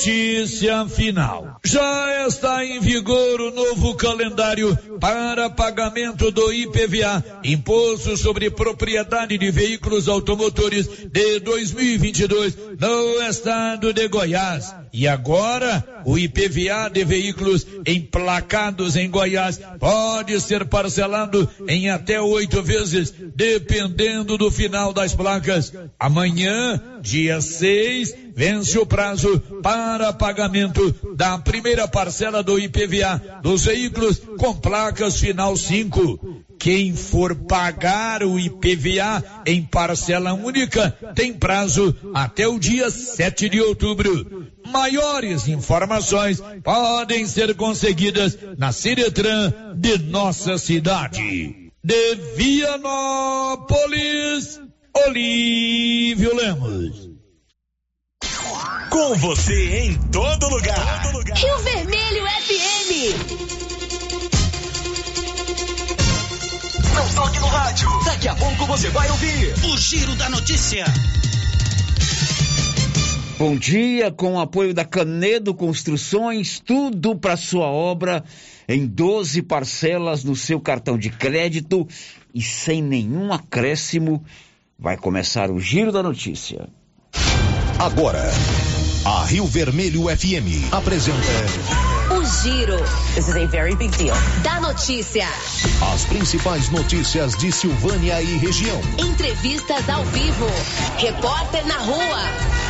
Notícia final. Já está em vigor o novo calendário para pagamento do IPVA, Imposto sobre Propriedade de Veículos Automotores de 2022 no estado de Goiás. E agora, o IPVA de veículos emplacados em Goiás pode ser parcelado em até oito vezes, dependendo do final das placas. Amanhã, dia 6, vence o prazo para pagamento da primeira parcela do IPVA dos veículos com placas final 5. Quem for pagar o IPVA em parcela única tem prazo até o dia 7 de outubro. Maiores informações podem ser conseguidas na Ciretran de nossa cidade. De Vianópolis, Olívio Lemos. Com você em todo lugar. Todo lugar. Rio Vermelho FM. Não toque no rádio. Daqui a pouco você vai ouvir o Giro da Notícia. Bom dia, com o apoio da Canedo Construções, tudo para sua obra em 12 parcelas no seu cartão de crédito e sem nenhum acréscimo. Vai começar o Giro da Notícia. Agora, a Rio Vermelho FM apresenta O Giro. This is a very big deal. Da notícia. as principais notícias de Silvânia e região. Entrevistas ao vivo. Repórter na rua.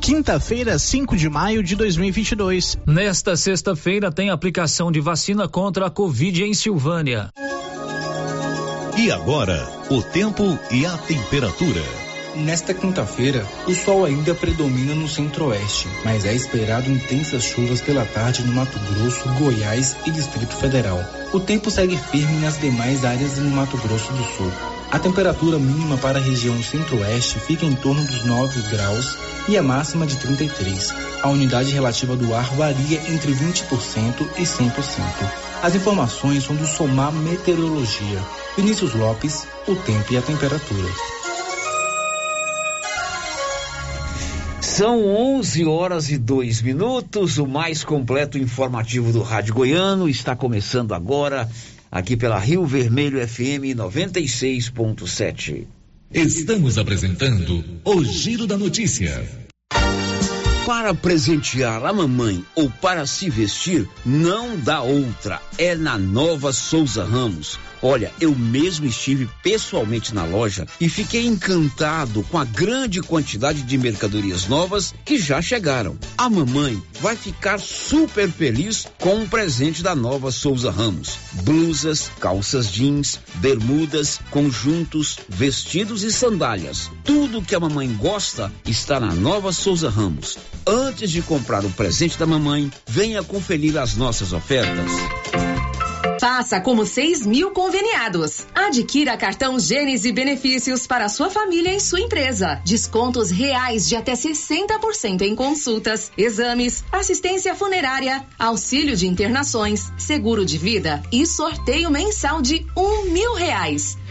Quinta-feira, 5 de maio de 2022. Nesta sexta-feira tem aplicação de vacina contra a Covid em Silvânia. E agora, o tempo e a temperatura. Nesta quinta-feira, o sol ainda predomina no centro-oeste, mas é esperado intensas chuvas pela tarde no Mato Grosso, Goiás e Distrito Federal. O tempo segue firme nas demais áreas no Mato Grosso do Sul. A temperatura mínima para a região centro-oeste fica em torno dos 9 graus e a máxima de 33. A unidade relativa do ar varia entre 20% e 100%. As informações são do Somar Meteorologia. Vinícius Lopes, o tempo e a temperatura. São 11 horas e 2 minutos. O mais completo informativo do Rádio Goiano está começando agora, aqui pela Rio Vermelho FM 96.7. Estamos apresentando o Giro da Notícia. Para presentear a mamãe ou para se vestir, não dá outra. É na Nova Souza Ramos. Olha, eu mesmo estive pessoalmente na loja e fiquei encantado com a grande quantidade de mercadorias novas que já chegaram. A mamãe vai ficar super feliz com o presente da Nova Souza Ramos. Blusas, calças jeans, bermudas, conjuntos, vestidos e sandálias. Tudo que a mamãe gosta está na Nova Souza Ramos. Antes de comprar o presente da mamãe, venha conferir as nossas ofertas. Faça como 6 mil conveniados. Adquira cartão Gênese Benefícios para sua família e sua empresa. Descontos reais de até 60% em consultas, exames, assistência funerária, auxílio de internações, seguro de vida e sorteio mensal de um mil reais.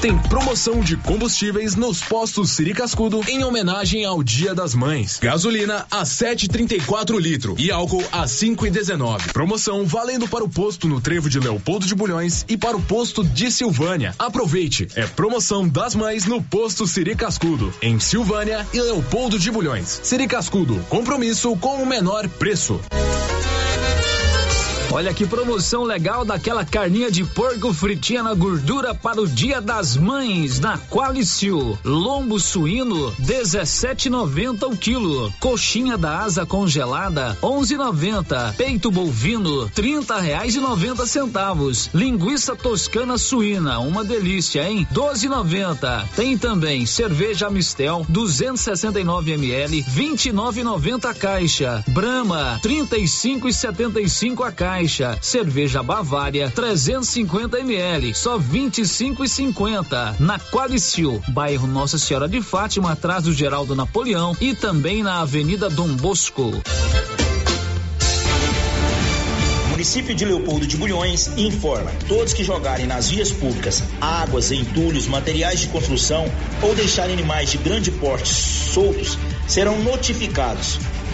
Tem promoção de combustíveis nos postos Siri Cascudo em homenagem ao Dia das Mães. Gasolina a 7,34 litro e álcool a 5,19. Promoção valendo para o posto no Trevo de Leopoldo de Bulhões e para o posto de Silvânia. Aproveite, é promoção das mães no posto Siri Cascudo em Silvânia e Leopoldo de Bulhões. Siri Cascudo, compromisso com o menor preço. Olha que promoção legal daquela carninha de porco fritinha na gordura para o Dia das Mães na Qualicil. Lombo suíno 17,90 o quilo. Coxinha da asa congelada 11,90. Peito bovino 30 reais e 90 centavos. Linguiça toscana suína, uma delícia, hein? 12,90. Tem também cerveja Mistel 269 ml 29,90 a caixa. Brahma 35,75 a caixa caixa. Cerveja Bavária 350 ml, só 25 e 50. Na Qualicil, bairro Nossa Senhora de Fátima, atrás do Geraldo Napoleão e também na Avenida Dom Bosco. município de Leopoldo de Bulhões informa: todos que jogarem nas vias públicas águas, entulhos, materiais de construção ou deixarem animais de grande porte soltos serão notificados.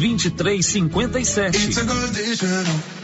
2357.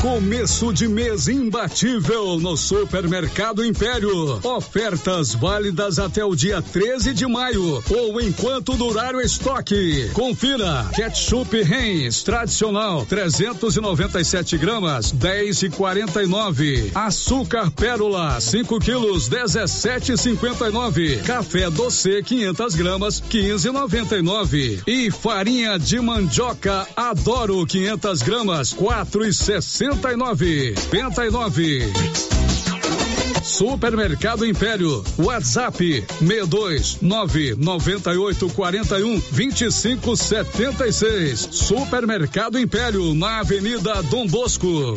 Começo de mês imbatível no Supermercado Império. Ofertas válidas até o dia 13 de maio ou enquanto durar o estoque. Confira: ketchup Heinz tradicional 397 gramas 10 e 49. Açúcar Pérola 5 quilos 17,59. Café doce 500 gramas 15,99. E farinha de mandioca Adoro 500 gramas 4,69. 59. Supermercado Império. WhatsApp 62 998 41 25 76. Supermercado Império na Avenida Dom Bosco.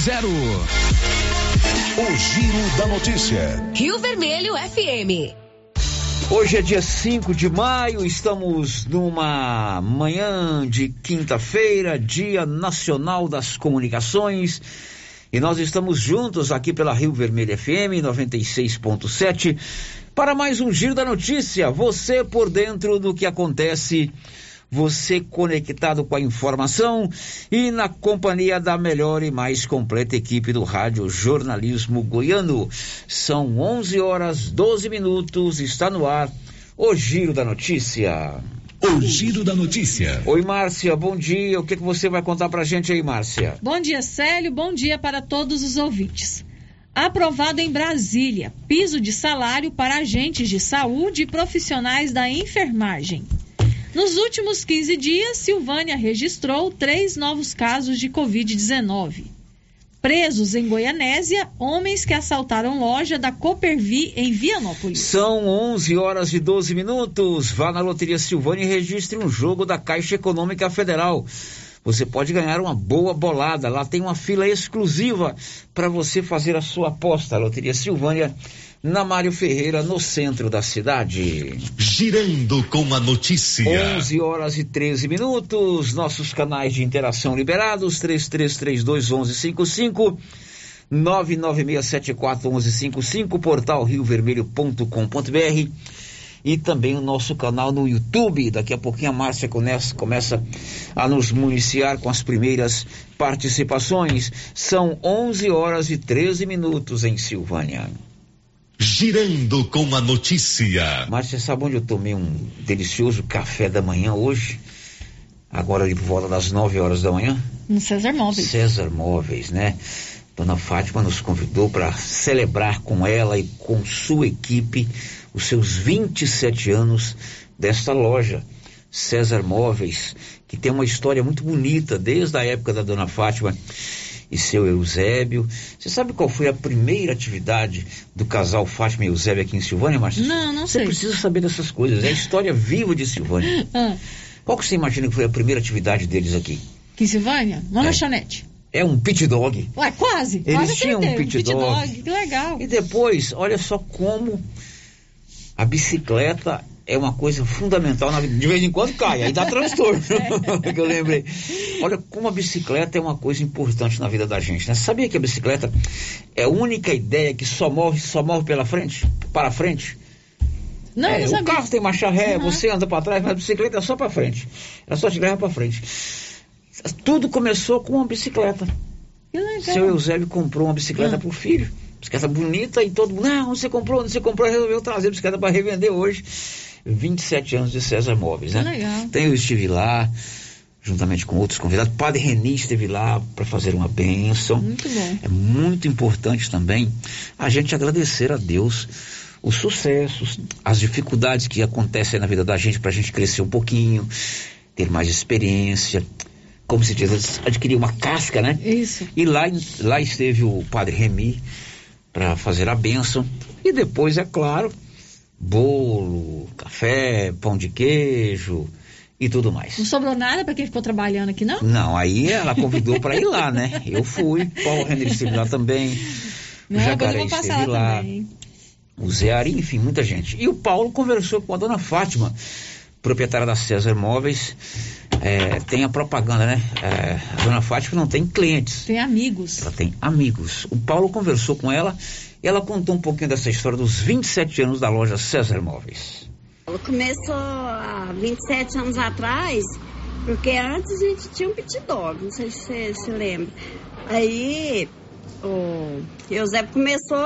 8200 o Giro da Notícia. Rio Vermelho FM. Hoje é dia 5 de maio, estamos numa manhã de quinta-feira, Dia Nacional das Comunicações. E nós estamos juntos aqui pela Rio Vermelho FM 96.7 para mais um Giro da Notícia. Você por dentro do que acontece você conectado com a informação e na companhia da melhor e mais completa equipe do Rádio Jornalismo Goiano. São 11 horas 12 minutos, está no ar o Giro da Notícia. O Giro da Notícia. Oi, Márcia, bom dia. O que, que você vai contar pra gente aí, Márcia? Bom dia, Célio. Bom dia para todos os ouvintes. Aprovado em Brasília, piso de salário para agentes de saúde e profissionais da enfermagem. Nos últimos 15 dias, Silvânia registrou três novos casos de Covid-19. Presos em Goianésia, homens que assaltaram loja da Coopervi em Vianópolis. São 11 horas e 12 minutos. Vá na Loteria Silvânia e registre um jogo da Caixa Econômica Federal. Você pode ganhar uma boa bolada. Lá tem uma fila exclusiva para você fazer a sua aposta. A Loteria Silvânia na Mário Ferreira, no centro da cidade. Girando com a notícia. 11 horas e 13 minutos. Nossos canais de interação liberados: 3332 1155. 996741155, portal riovermelho.com.br e também o nosso canal no YouTube. Daqui a pouquinho a Márcia começa, começa a nos municiar com as primeiras participações. São 11 horas e 13 minutos em Silvânia. Girando com a notícia. Márcia, sabe onde eu tomei um delicioso café da manhã hoje? Agora ali por volta das 9 horas da manhã? No César Móveis. César Móveis, né? Dona Fátima nos convidou para celebrar com ela e com sua equipe os seus 27 anos desta loja, César Móveis, que tem uma história muito bonita desde a época da Dona Fátima e seu Eusébio. Você sabe qual foi a primeira atividade do casal Fátima e Eusébio aqui em Silvânia, Márcia? Não, não sei. Você precisa saber dessas coisas. É a história viva de Silvânia. ah. Qual que você imagina que foi a primeira atividade deles aqui? Aqui em Silvânia? Uma é. lanchonete. É um pit dog. Ué, quase. Eles quase tinham um pit, um pit dog. dog. Que legal. E depois, olha só como a bicicleta é uma coisa fundamental na vida. De vez em quando cai, aí dá transtorno. que eu lembrei. Olha como a bicicleta é uma coisa importante na vida da gente. Né? Sabia que a bicicleta é a única ideia que só move, só move pela frente, para frente? Não, é, não o sabia. carro tem marcha ré, Uhum. você anda para trás, mas a bicicleta é só para frente. Ela só te leva para frente. Tudo começou com uma bicicleta. Que legal. Seu Eusébio comprou uma bicicleta Ah. pro filho. Bicicleta bonita e todo mundo, não, você comprou, você comprou, resolveu trazer a bicicleta para revender hoje. 27 anos de César Móveis, né? Legal. Então eu estive lá, juntamente com outros convidados. Padre Reni esteve lá para fazer uma bênção. Muito bom. É muito importante também a gente agradecer a Deus os sucessos, as dificuldades que acontecem na vida da gente para a gente crescer um pouquinho, ter mais experiência, como se diz, adquirir uma casca, né? Isso. E lá, lá esteve o padre Remy para fazer a bênção. E depois, é claro, bolo, café, pão de queijo e tudo mais. Não sobrou nada para quem ficou trabalhando aqui, não? Não, aí ela convidou para ir lá, né? Eu fui, Paulo Renner esteve lá também, o Não, eu Jacaré esteve lá lá, também. o Zé Ari, enfim, muita gente. E o Paulo conversou com a dona Fátima, proprietária da César Móveis. É, tem a propaganda, né? É, a dona Fátima não tem clientes, Tem amigos. ela tem amigos. O Paulo conversou com ela e ela contou um pouquinho dessa história dos 27 anos da loja César Móveis. Começou há 27 anos atrás, porque antes a gente tinha um pit dog, não sei se você se lembra. Aí o Eusébio começou,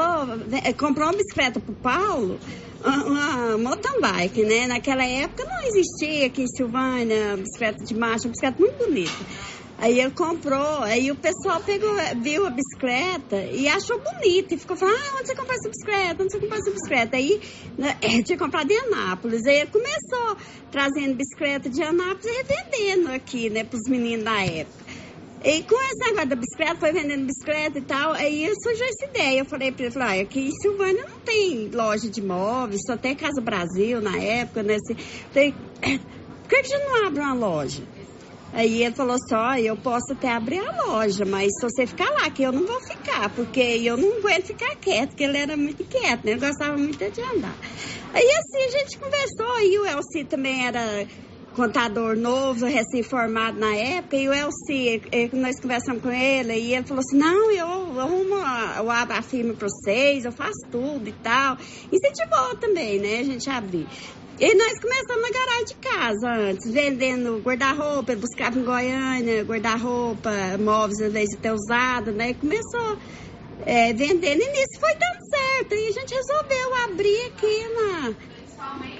eh, comprou uma bicicleta pro Paulo, uma, uma mountain bike, né? Naquela época não existia aqui em Silvânia bicicleta de marcha, uma bicicleta muito bonita. Aí ele comprou, aí o pessoal pegou, viu a bicicleta e achou bonita e ficou falando, ah, onde você comprou essa bicicleta? Onde você comprou essa bicicleta? Aí né, tinha comprado em Anápolis. Aí ele começou trazendo bicicleta de Anápolis e revendendo aqui, né, pros meninos da época. E com esse negócio da bicicleta, foi vendendo bicicleta e tal, aí surgiu essa ideia. Eu falei pra ele, ah, aqui em Silvânia não tem loja de móveis, só tem Casa Brasil na época, né? Assim, por que a gente não abre uma loja? Aí ele falou assim, ó, eu posso até abrir a loja, mas se você ficar lá, que eu não vou ficar, porque eu não aguento ficar quieto, porque ele era muito quieto, né? Ele gostava muito de andar. Aí assim a gente conversou, e o Elci também era contador novo, recém-formado na época, e o Elci, eh, nós conversamos com ele, e ele falou assim, não, eu arrumo, eu abro a firma pra vocês, eu faço tudo e tal. Incentivou também, né, a gente abrir. E nós começamos na garagem de casa antes, vendendo guarda-roupa, buscava em Goiânia, guarda-roupa, móveis às vezes até usado, né? E começou é, vendendo e nisso foi dando certo. E a gente resolveu abrir aqui na.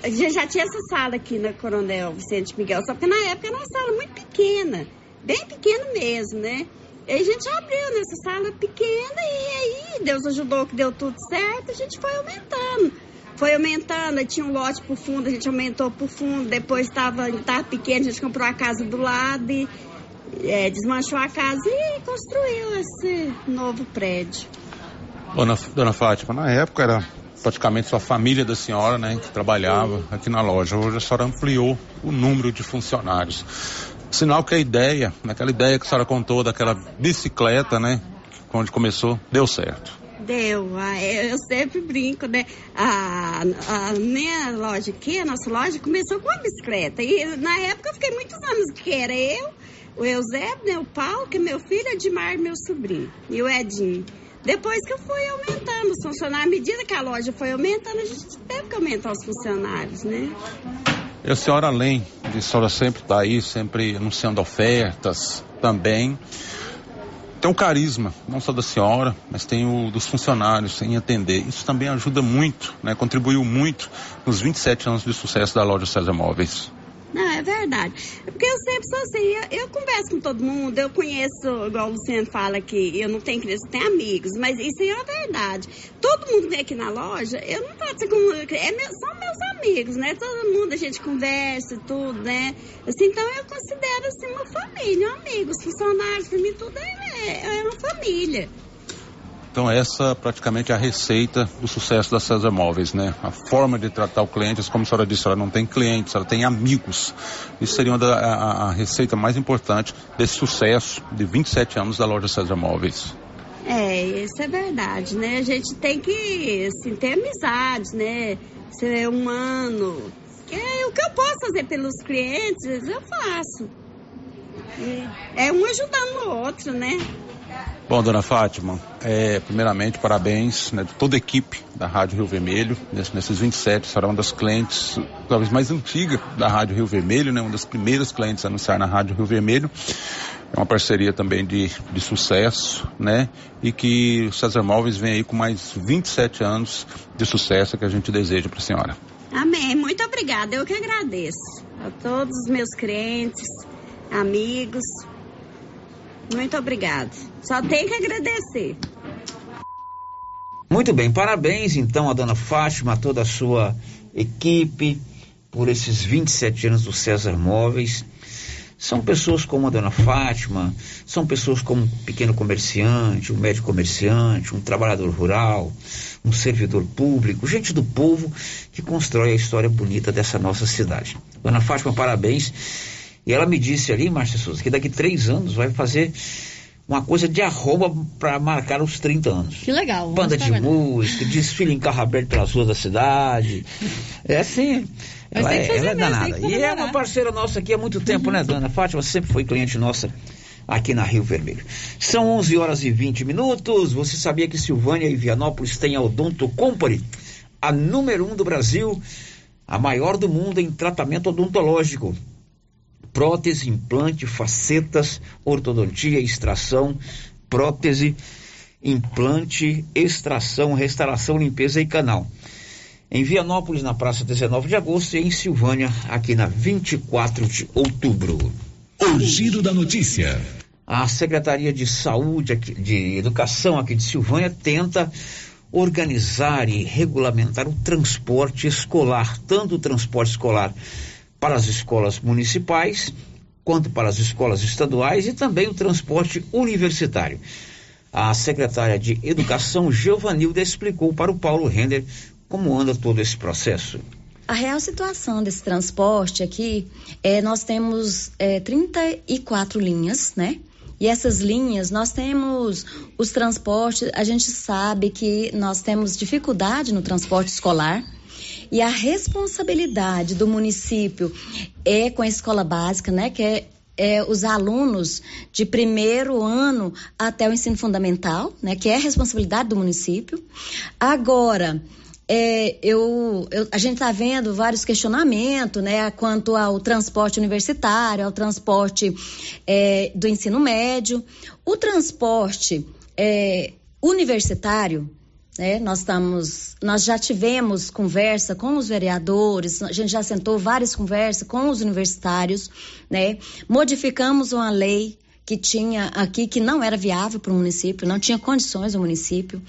A gente já tinha essa sala aqui na Coronel Vicente Miguel, só que na época era uma sala muito pequena, bem pequena mesmo, né? E a gente abriu nessa sala pequena e aí Deus ajudou que deu tudo certo, a gente foi aumentando. Foi aumentando, tinha um lote pro fundo, a gente aumentou pro fundo, depois estava tava pequeno, a gente comprou a casa do lado e é, desmanchou a casa e construiu esse novo prédio. Dona, dona Fátima, na época era praticamente só a família da senhora, né, que trabalhava aqui na loja. Hoje a senhora ampliou o número de funcionários. Sinal que a ideia, naquela ideia que a senhora contou daquela bicicleta, né, onde começou, deu certo. Deu, ah, eu eu sempre brinco, né? A, a minha loja aqui, a nossa loja, começou com uma bicicleta. E na época eu fiquei muitos anos que era eu, o Eusébio, né, o Paulo, que é meu filho, Edmar, meu sobrinho, e o Edinho. Depois que eu fui aumentando os funcionários, à medida que a loja foi aumentando, a gente teve que aumentar os funcionários, né? E a senhora, além de a senhora sempre estar aí, sempre anunciando ofertas também, tem o carisma, não só da senhora, mas tem o dos funcionários em atender. Isso também ajuda muito, né? Contribuiu muito nos 27 anos de sucesso da loja César Móveis. Não, é verdade. É porque eu sempre sou assim, eu, eu converso com todo mundo, eu conheço, igual o Luciano fala que eu não tenho criança, eu tenho amigos, mas isso é verdade. Todo mundo vem aqui na loja, eu não trato como. É meu, são meus amigos, né? Todo mundo a gente conversa tudo, né? Assim, então eu considero assim uma família, amigos, funcionários, para mim tudo é, é uma família. Então essa praticamente é a receita do sucesso da César Móveis, né? A forma de tratar o cliente, como a senhora disse, ela não tem clientes, ela tem amigos. Isso seria uma da, a, a receita mais importante desse sucesso de 27 anos da loja César Móveis. É, isso é verdade, né? A gente tem que assim, ter amizades, né? Ser humano. Que é o que eu posso fazer pelos clientes, eu faço. E é um ajudando o outro, né? Bom, dona Fátima, é, primeiramente, parabéns né, de toda a equipe da Rádio Rio Vermelho. nesses 27, será uma das clientes, talvez mais antiga da Rádio Rio Vermelho, né, uma das primeiras clientes a anunciar na Rádio Rio Vermelho. É uma parceria também de, de sucesso, né? E que o César Móveis vem aí com mais 27 anos de sucesso que a gente deseja para a senhora. Amém. Muito obrigada. Eu que agradeço a todos os meus clientes, amigos. Muito obrigada. Só tenho que agradecer. Muito bem, parabéns então a dona Fátima, a toda a sua equipe, por esses 27 anos do César Móveis. São pessoas como a dona Fátima, são pessoas como um pequeno comerciante, um médio comerciante, um trabalhador rural, um servidor público, gente do povo que constrói a história bonita dessa nossa cidade. Dona Fátima, parabéns. E ela me disse ali, Márcia Souza, que daqui três anos vai fazer uma coisa de arroba para marcar os 30 anos. Que legal. Banda de música, desfile em carro aberto pelas ruas da cidade. É assim. Ela, é, ela é danada. E é uma parceira nossa aqui há muito tempo, né, dona Fátima? Sempre foi cliente nossa aqui na Rio Vermelho. São 11 horas e 20 minutos. Você sabia que Silvânia e Vianópolis têm a Odonto Company, a número um do Brasil, a maior do mundo em tratamento odontológico? Prótese, implante, facetas, ortodontia, extração, prótese, implante, extração, restauração, limpeza e canal em Vianópolis, na praça 19 de agosto, e em Silvânia, aqui na 24 de outubro. O giro da notícia. A Secretaria de Saúde, de Educação aqui de Silvânia, tenta organizar e regulamentar o transporte escolar, tanto o transporte escolar para as escolas municipais, quanto para as escolas estaduais e também o transporte universitário. A secretária de Educação, Giovanilda, explicou para o Paulo Render como anda todo esse processo? A real situação desse transporte aqui é nós temos é, 34 linhas, né? E essas linhas, nós temos os transportes, a gente sabe que nós temos dificuldade no transporte escolar. E a responsabilidade do município é com a escola básica, né? Que é, é, os alunos de primeiro ano até o ensino fundamental, né? Que é a responsabilidade do município. Agora, é, eu, eu, a gente está vendo vários questionamentos, né, quanto ao transporte universitário, ao transporte é, do ensino médio. O transporte é, universitário, né, nós estamos, nós já tivemos conversa com os vereadores, a gente já sentou várias conversas com os universitários, né, modificamos uma lei que tinha aqui que não era viável para o município, não tinha condições o município.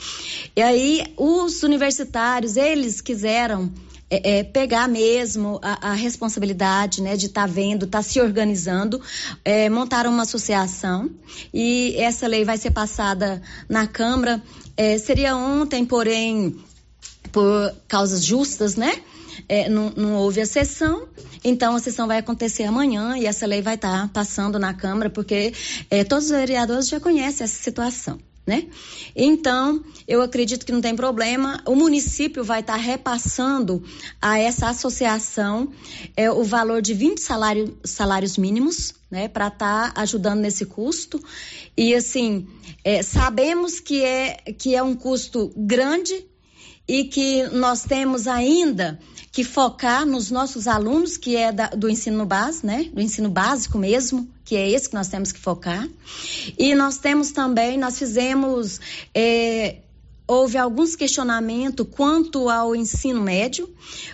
E aí os universitários, eles quiseram é, é, pegar mesmo a, a, responsabilidade né, de estar tá vendo, estar tá se organizando, é, montaram uma associação e essa lei vai ser passada na Câmara. É, seria ontem, porém, por causas justas, né? é, não, não, houve a sessão, então a sessão vai acontecer amanhã e essa lei vai estar tá passando na Câmara, porque é, todos os vereadores já conhecem essa situação. Né? Então, eu acredito que não tem problema. O município vai estar tá repassando a essa associação é, o valor de 20 salário, salários mínimos, né, para estar tá ajudando nesse custo. E assim, é, sabemos que é, que é um custo grande e que nós temos ainda que focar nos nossos alunos, que é da, do ensino base, né? Do ensino básico mesmo, que é esse que nós temos que focar. E nós temos também, nós fizemos é, houve alguns questionamentos quanto ao ensino médio.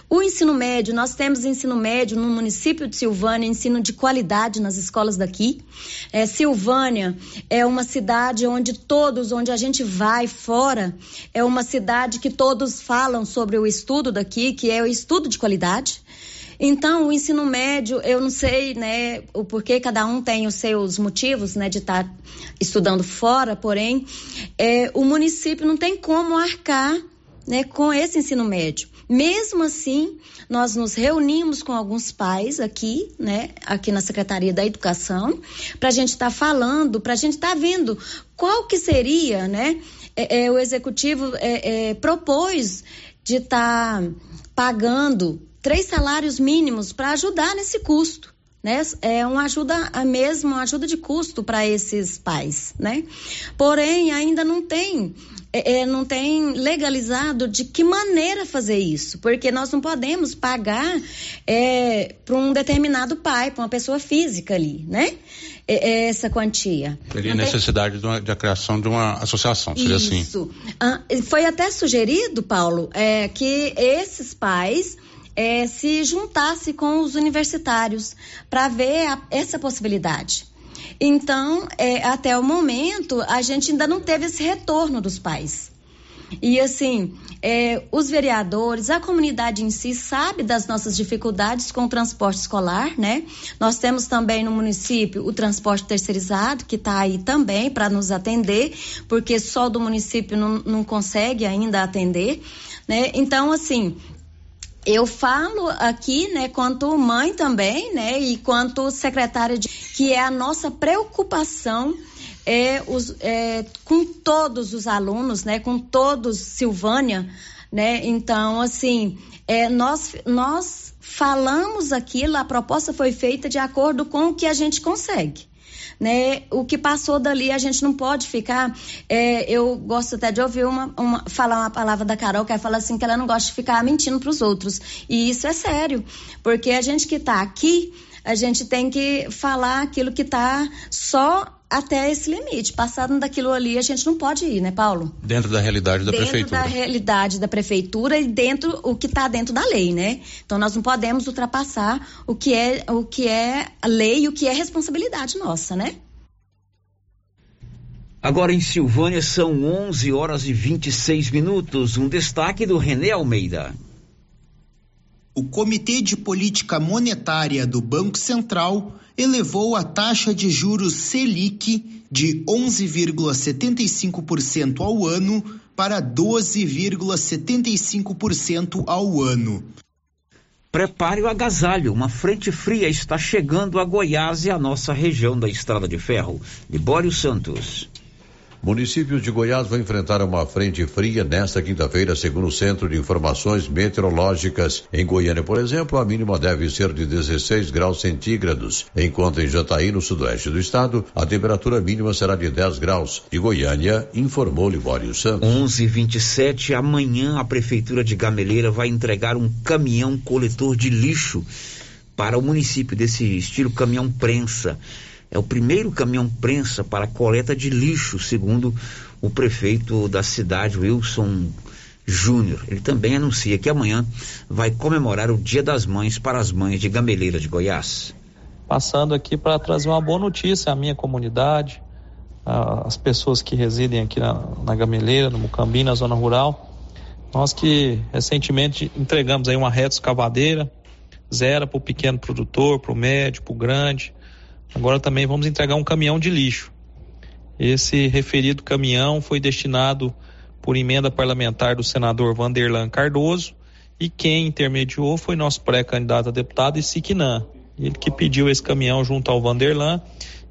O ensino médio, nós temos ensino médio no município de Silvânia, ensino de qualidade nas escolas daqui. É, Silvânia é uma cidade onde todos, onde a gente vai fora, é uma cidade que todos falam sobre o estudo daqui, que é o estudo de qualidade. Então, o ensino médio, eu não sei, né, o porquê cada um tem os seus motivos, né, de estar tá estudando fora, porém, é, o município não tem como arcar, né, com esse ensino médio. Mesmo assim, nós nos reunimos com alguns pais aqui, né, aqui na Secretaria da Educação, para a gente estar tá falando, para a gente estar tá vendo qual que seria, né, é, é, o executivo é, é propôs de estar tá pagando três salários mínimos para ajudar nesse custo. né? É uma ajuda mesmo, uma ajuda de custo para esses pais, né? Porém, ainda não tem é, é, não tem legalizado de que maneira fazer isso, porque nós não podemos pagar é, para um determinado pai, para uma pessoa física ali, né? É, é essa quantia. Teria necessidade de, uma, de, a criação de uma associação, seria isso. assim. Isso. Ah, foi até sugerido, Paulo, é, que esses pais é, se juntasse com os universitários para ver a, essa possibilidade. Então, é, até o momento, a gente ainda não teve esse retorno dos pais. E assim, é, os vereadores, a comunidade em si sabe das nossas dificuldades com o transporte escolar, né? Nós temos também no município o transporte terceirizado, que está aí também para nos atender, porque só do município não, não consegue ainda atender, né? Então, assim, eu falo aqui, né, quanto mãe também, né, e quanto secretária de que é a nossa preocupação é, os, é, com todos os alunos, né, com todos Silvânia, né, então assim, é, nós nós falamos aquilo, a proposta foi feita de acordo com o que a gente consegue né? O que passou dali a gente não pode ficar. É, eu gosto até de ouvir uma, uma, falar uma palavra da Carol que ela fala assim que ela não gosta de ficar mentindo para os outros e isso é sério, porque a gente que está aqui a gente tem que falar aquilo que está só até esse limite. Passando daquilo ali, a gente não pode ir, né, Paulo? Dentro da realidade da dentro prefeitura. Dentro da realidade da prefeitura e dentro o que está dentro da lei, né? Então nós não podemos ultrapassar o que é o que é a lei e o que é responsabilidade nossa, né? Agora em Silvânia são 11 horas e 26 minutos. Um destaque do René Almeida. O Comitê de Política Monetária do Banco Central elevou a taxa de juros Selic de 11,75% ao ano para 12,75% ao ano. Prepare o agasalho, uma frente fria está chegando a Goiás e a nossa região da Estrada de Ferro. Libório Santos. Municípios de Goiás vão enfrentar uma frente fria nesta quinta-feira, segundo o Centro de Informações Meteorológicas. Em Goiânia, por exemplo, a mínima deve ser de 16 graus centígrados, enquanto em Jataí, no sudoeste do estado, a temperatura mínima será de 10 graus. De Goiânia, informou Libório Santos. 11:27 amanhã a prefeitura de Gameleira vai entregar um caminhão coletor de lixo para o município desse estilo caminhão prensa. É o primeiro caminhão prensa para coleta de lixo, segundo o prefeito da cidade, Wilson Júnior. Ele também anuncia que amanhã vai comemorar o Dia das Mães para as mães de Gameleira de Goiás. Passando aqui para trazer uma boa notícia à minha comunidade, às pessoas que residem aqui na, na Gameleira, no Mucambi, na zona rural. Nós que recentemente entregamos aí uma reta escavadeira, zero para o pequeno produtor, para o médio, para o grande, Agora também vamos entregar um caminhão de lixo. Esse referido caminhão foi destinado por emenda parlamentar do senador Vanderlan Cardoso e quem intermediou foi nosso pré-candidato a deputado Isiquinã. Ele que pediu esse caminhão junto ao Vanderlan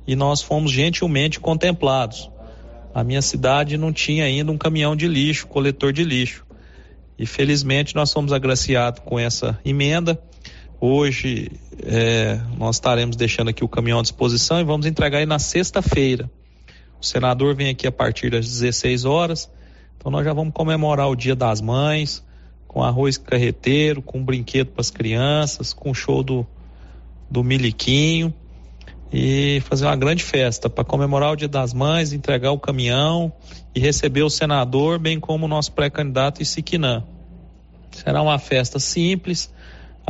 e nós fomos gentilmente contemplados. A minha cidade não tinha ainda um caminhão de lixo, coletor de lixo. E felizmente nós fomos agraciados com essa emenda Hoje é, nós estaremos deixando aqui o caminhão à disposição e vamos entregar aí na sexta-feira. O senador vem aqui a partir das 16 horas. Então nós já vamos comemorar o Dia das Mães com arroz carreteiro, com brinquedo para as crianças, com show do, do Miliquinho e fazer uma grande festa para comemorar o Dia das Mães, entregar o caminhão e receber o senador, bem como o nosso pré-candidato Isiquinã. Será uma festa simples,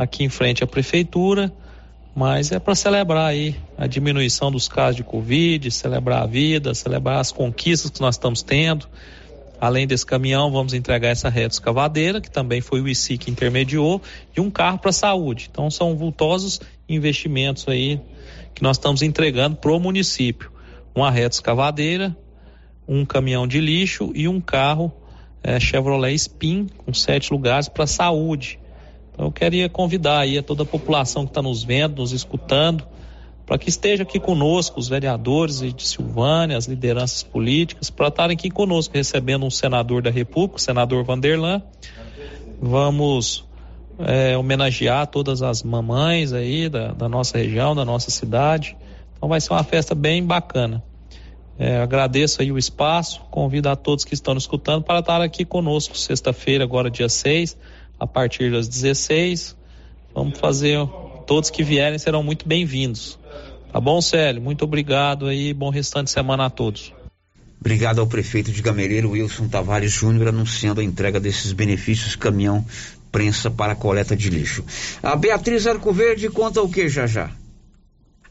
aqui em frente à prefeitura, mas é para celebrar aí a diminuição dos casos de Covid, celebrar a vida, celebrar as conquistas que nós estamos tendo. Além desse caminhão, vamos entregar essa reta escavadeira, que também foi o ICI que intermediou, e um carro para a saúde. Então são vultosos investimentos aí que nós estamos entregando para o município. Uma reta escavadeira, um caminhão de lixo e um carro é, Chevrolet Spin com sete lugares para saúde. Então eu queria convidar aí a toda a população que está nos vendo, nos escutando, para que esteja aqui conosco, os vereadores de Silvânia, as lideranças políticas, para estarem aqui conosco, recebendo um senador da República, o senador Vanderlan. Vamos é, homenagear todas as mamães aí da, da, nossa região, da nossa cidade. Então vai ser uma festa bem bacana. É, agradeço aí o espaço, convido a todos que estão nos escutando para estar aqui conosco sexta-feira, agora dia 6, a partir das 16. Vamos fazer, todos que vierem serão muito bem-vindos. Tá bom, Célio? Muito obrigado aí, bom restante de semana a todos. Obrigado ao prefeito de Gameleiro, Wilson Tavares Júnior, anunciando a entrega desses benefícios caminhão prensa para coleta de lixo. A Beatriz Arcoverde conta o que já já?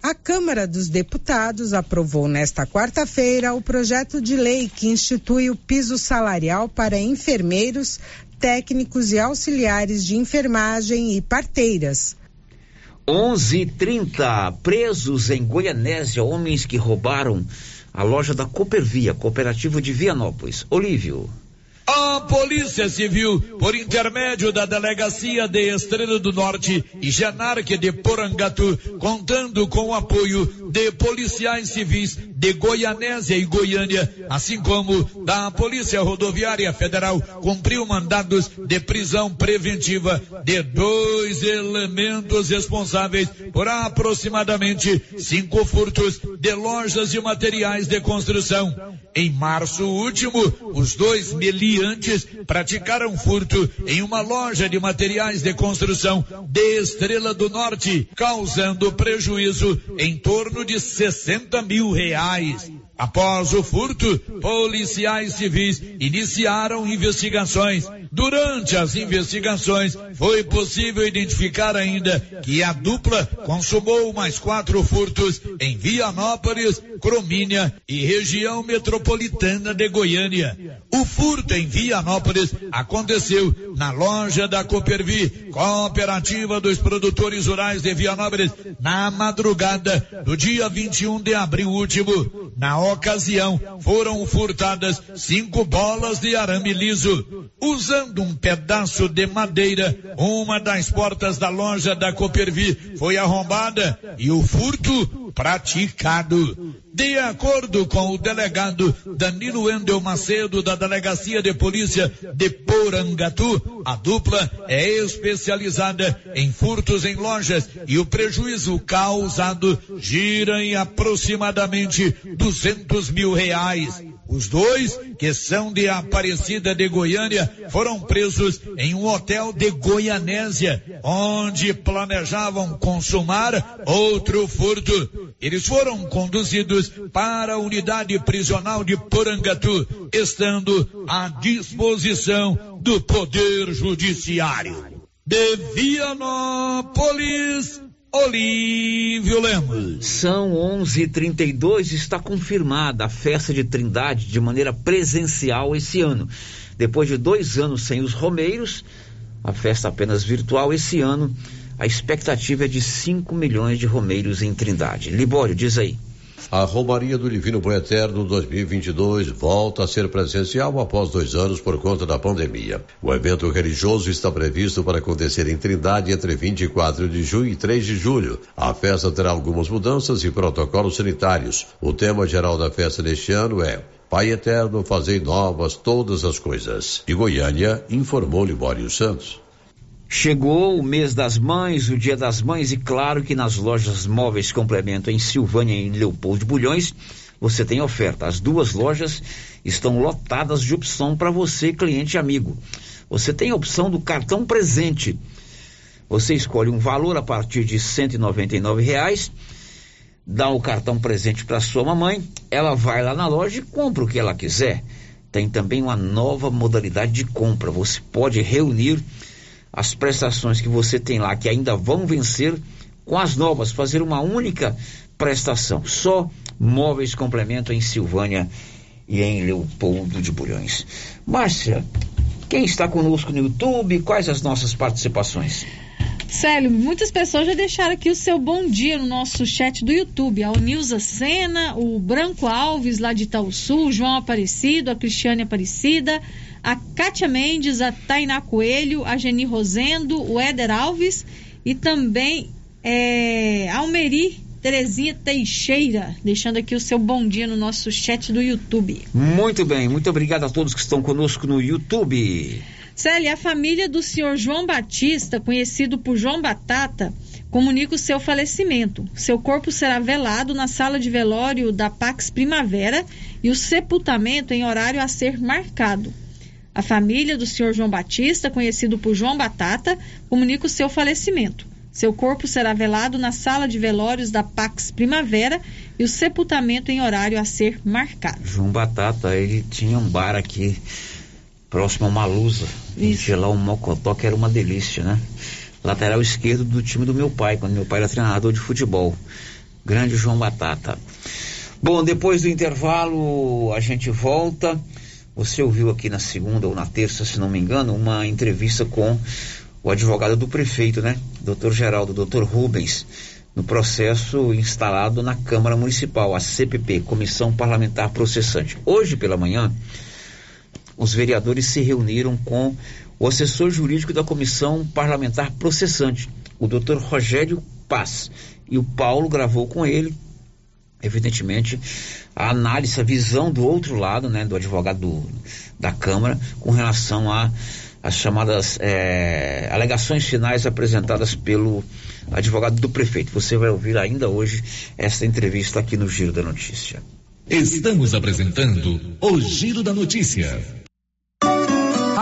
A Câmara dos Deputados aprovou nesta quarta-feira o projeto de lei que institui o piso salarial para enfermeiros, técnicos e auxiliares de enfermagem e parteiras. 11:30 presos em Goianésia, homens que roubaram a loja da Coopervia, cooperativa de Vianópolis. Olívio. A Polícia Civil, por intermédio da Delegacia de Estrela do Norte e Genarque de Porangatu, contando com o apoio de policiais civis de Goianésia e Goiânia, assim como da Polícia Rodoviária Federal, cumpriu mandados de prisão preventiva de dois elementos responsáveis por aproximadamente cinco furtos de lojas e materiais de construção. Em março último, os dois meliantes meliantes praticaram furto em uma loja de materiais de construção de Estrela do Norte, causando prejuízo em torno de 60 mil reais. Após o furto, policiais civis iniciaram investigações. Durante as investigações, foi possível identificar ainda que a dupla consumou mais quatro furtos em Vianópolis, Cromínia e região metropolitana de Goiânia. O furto em Vianópolis aconteceu na loja da Coopervi, cooperativa dos produtores rurais de Vianópolis, na madrugada do dia 21 de abril último. Na ocasião, foram furtadas cinco bolas de arame liso. Usando um pedaço de madeira, uma das portas da loja da Coopervi foi arrombada e o furto praticado. De acordo com o delegado Danilo Endel Macedo da Delegacia de Polícia de Porangatu, a dupla é especializada em furtos em lojas e o prejuízo causado gira em aproximadamente 200 mil reais. Os dois, que são de Aparecida de Goiânia, foram presos em um hotel de Goianésia, onde planejavam consumar outro furto. Eles foram conduzidos para a unidade prisional de Porangatu, estando à disposição do Poder Judiciário. De Vianópolis, Olívio Lemos. São 11:32 está confirmada a festa de Trindade de maneira presencial esse ano. Depois de dois anos sem os romeiros, a festa apenas virtual esse ano, a expectativa é de 5 milhões de romeiros em Trindade. Libório, diz aí. A Romaria do Divino Bom Eterno 2022 volta a ser presencial após dois anos por conta da pandemia. O evento religioso está previsto para acontecer em Trindade entre 24 de junho e 3 de julho. A festa terá algumas mudanças e protocolos sanitários. O tema geral da festa deste ano é Pai Eterno, fazei novas todas as coisas. De Goiânia, informou Libório Santos. Chegou o mês das mães, o dia das mães, e claro que nas lojas móveis complemento em Silvânia e em Leopoldo de Bulhões, você tem oferta. As duas lojas estão lotadas de opção para você, cliente amigo. Você tem a opção do cartão presente. Você escolhe um valor a partir de R$ reais, dá o cartão presente para sua mamãe, ela vai lá na loja e compra o que ela quiser. Tem também uma nova modalidade de compra. Você pode reunir as prestações que você tem lá que ainda vão vencer com as novas, fazer uma única prestação. Só móveis complemento em Silvânia e em Leopoldo de Bulhões. Márcia, quem está conosco no YouTube? Quais as nossas participações? Célio, muitas pessoas já deixaram aqui o seu bom dia no nosso chat do YouTube. A Nilza Sena, o Branco Alves lá de Sul, o João Aparecido, a Cristiane Aparecida, a Kátia Mendes, a Tainá Coelho, a Geni Rosendo, o Éder Alves e também é, Almeri Terezinha Teixeira, deixando aqui o seu bom dia no nosso chat do YouTube. Muito bem, muito obrigado a todos que estão conosco no YouTube. Célia, a família do senhor João Batista, conhecido por João Batata, comunica o seu falecimento. Seu corpo será velado na sala de velório da Pax Primavera e o sepultamento em horário a ser marcado. A família do senhor João Batista, conhecido por João Batata, comunica o seu falecimento. Seu corpo será velado na sala de velórios da Pax Primavera e o sepultamento em horário a ser marcado. João Batata, ele tinha um bar aqui próximo a Malusa. Tinha lá um mocotó que era uma delícia, né? Lateral esquerdo do time do meu pai, quando meu pai era treinador de futebol. Grande João Batata. Bom, depois do intervalo a gente volta. Você ouviu aqui na segunda ou na terça, se não me engano, uma entrevista com o advogado do prefeito, né? Doutor Geraldo, doutor Rubens, no processo instalado na Câmara Municipal, a CPP, Comissão Parlamentar Processante. Hoje pela manhã, os vereadores se reuniram com o assessor jurídico da comissão parlamentar processante, o doutor Rogério Paz. E o Paulo gravou com ele, evidentemente, a análise, a visão do outro lado, né, do advogado do, da Câmara, com relação a as chamadas é, alegações finais apresentadas pelo advogado do prefeito. Você vai ouvir ainda hoje essa entrevista aqui no Giro da Notícia. Estamos apresentando o Giro da Notícia.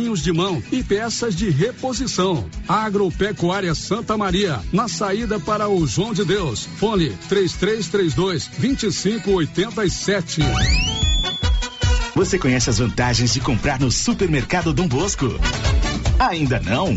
de mão e peças de reposição. Agropecuária Santa Maria, na saída para o João de Deus. Fone 3332 2587. Você conhece as vantagens de comprar no Supermercado Dom Bosco? Ainda não?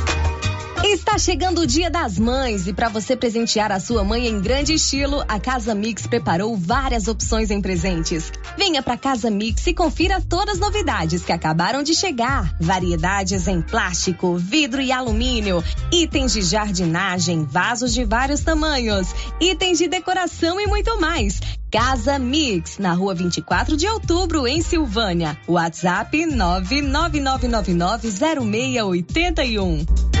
Está chegando o Dia das Mães e para você presentear a sua mãe em grande estilo, a Casa Mix preparou várias opções em presentes. Venha para Casa Mix e confira todas as novidades que acabaram de chegar. Variedades em plástico, vidro e alumínio, itens de jardinagem, vasos de vários tamanhos, itens de decoração e muito mais. Casa Mix, na rua 24 de outubro, em Silvânia. WhatsApp 999990681.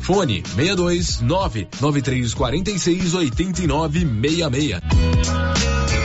Fone 62 99346 8966.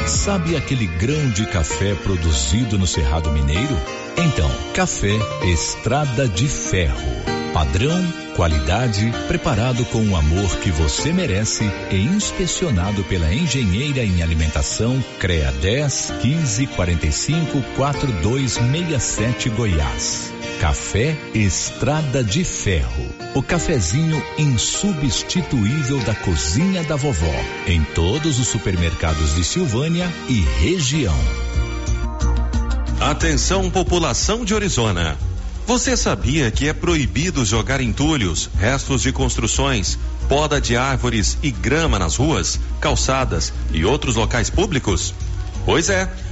Sabe aquele grão de café produzido no Cerrado Mineiro? Então, café Estrada de Ferro. Padrão, qualidade, preparado com o amor que você merece e inspecionado pela engenheira em alimentação CREA 10 15 45 4267 Goiás. Café Estrada de Ferro. O cafezinho insubstituível da cozinha da vovó. Em todos os supermercados de Silvânia e região. Atenção, população de Orizona. Você sabia que é proibido jogar entulhos, restos de construções, poda de árvores e grama nas ruas, calçadas e outros locais públicos? Pois é.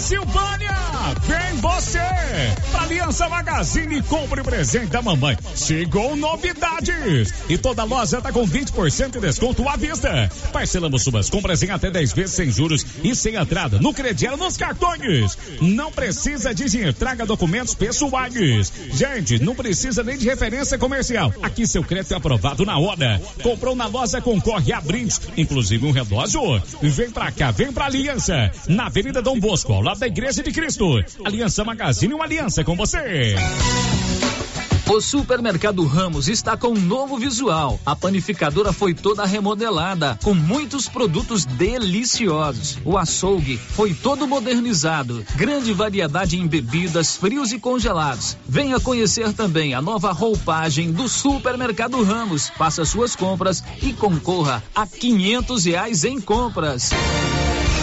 Silvânia, vem você! Pra Aliança Magazine, compre presente da mamãe. Chegou novidades! E toda loja tá com 20% de desconto à vista. Parcelamos suas compras em até 10 vezes sem juros e sem entrada no crediário nos cartões. Não precisa de dinheiro, traga documentos pessoais. Gente, não precisa nem de referência comercial. Aqui seu crédito é aprovado na hora. Comprou na loja, concorre a brindes, inclusive um relógio. Vem pra cá, vem pra Aliança. Na Avenida Dom Bosco, ao lado da Igreja de Cristo. Aliança Magazine, uma aliança com você. O Supermercado Ramos está com um novo visual. A panificadora foi toda remodelada, com muitos produtos deliciosos. O açougue foi todo modernizado. Grande variedade em bebidas, frios e congelados. Venha conhecer também a nova roupagem do Supermercado Ramos. Faça suas compras e concorra a quinhentos reais em compras.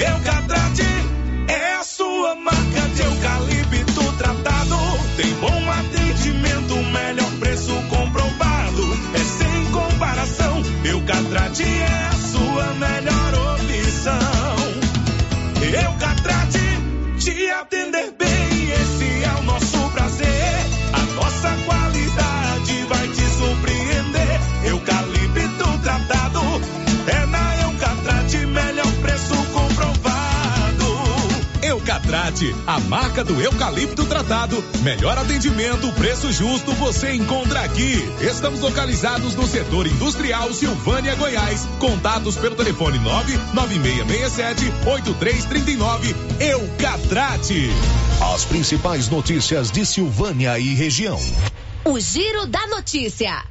Eucatrate é a sua marca de eucalipto tratado. Tem bom atendimento, melhor preço comprovado. É sem comparação. Eucatrate é a sua melhor opção. Eucatrate te atender bem, Eucatrate, a marca do eucalipto tratado. Melhor atendimento, preço justo, você encontra aqui. Estamos localizados no setor industrial Silvânia, Goiás. Contatos pelo telefone 99667 8339. Eucatrate. As principais notícias de Silvânia e região. O Giro da Notícia.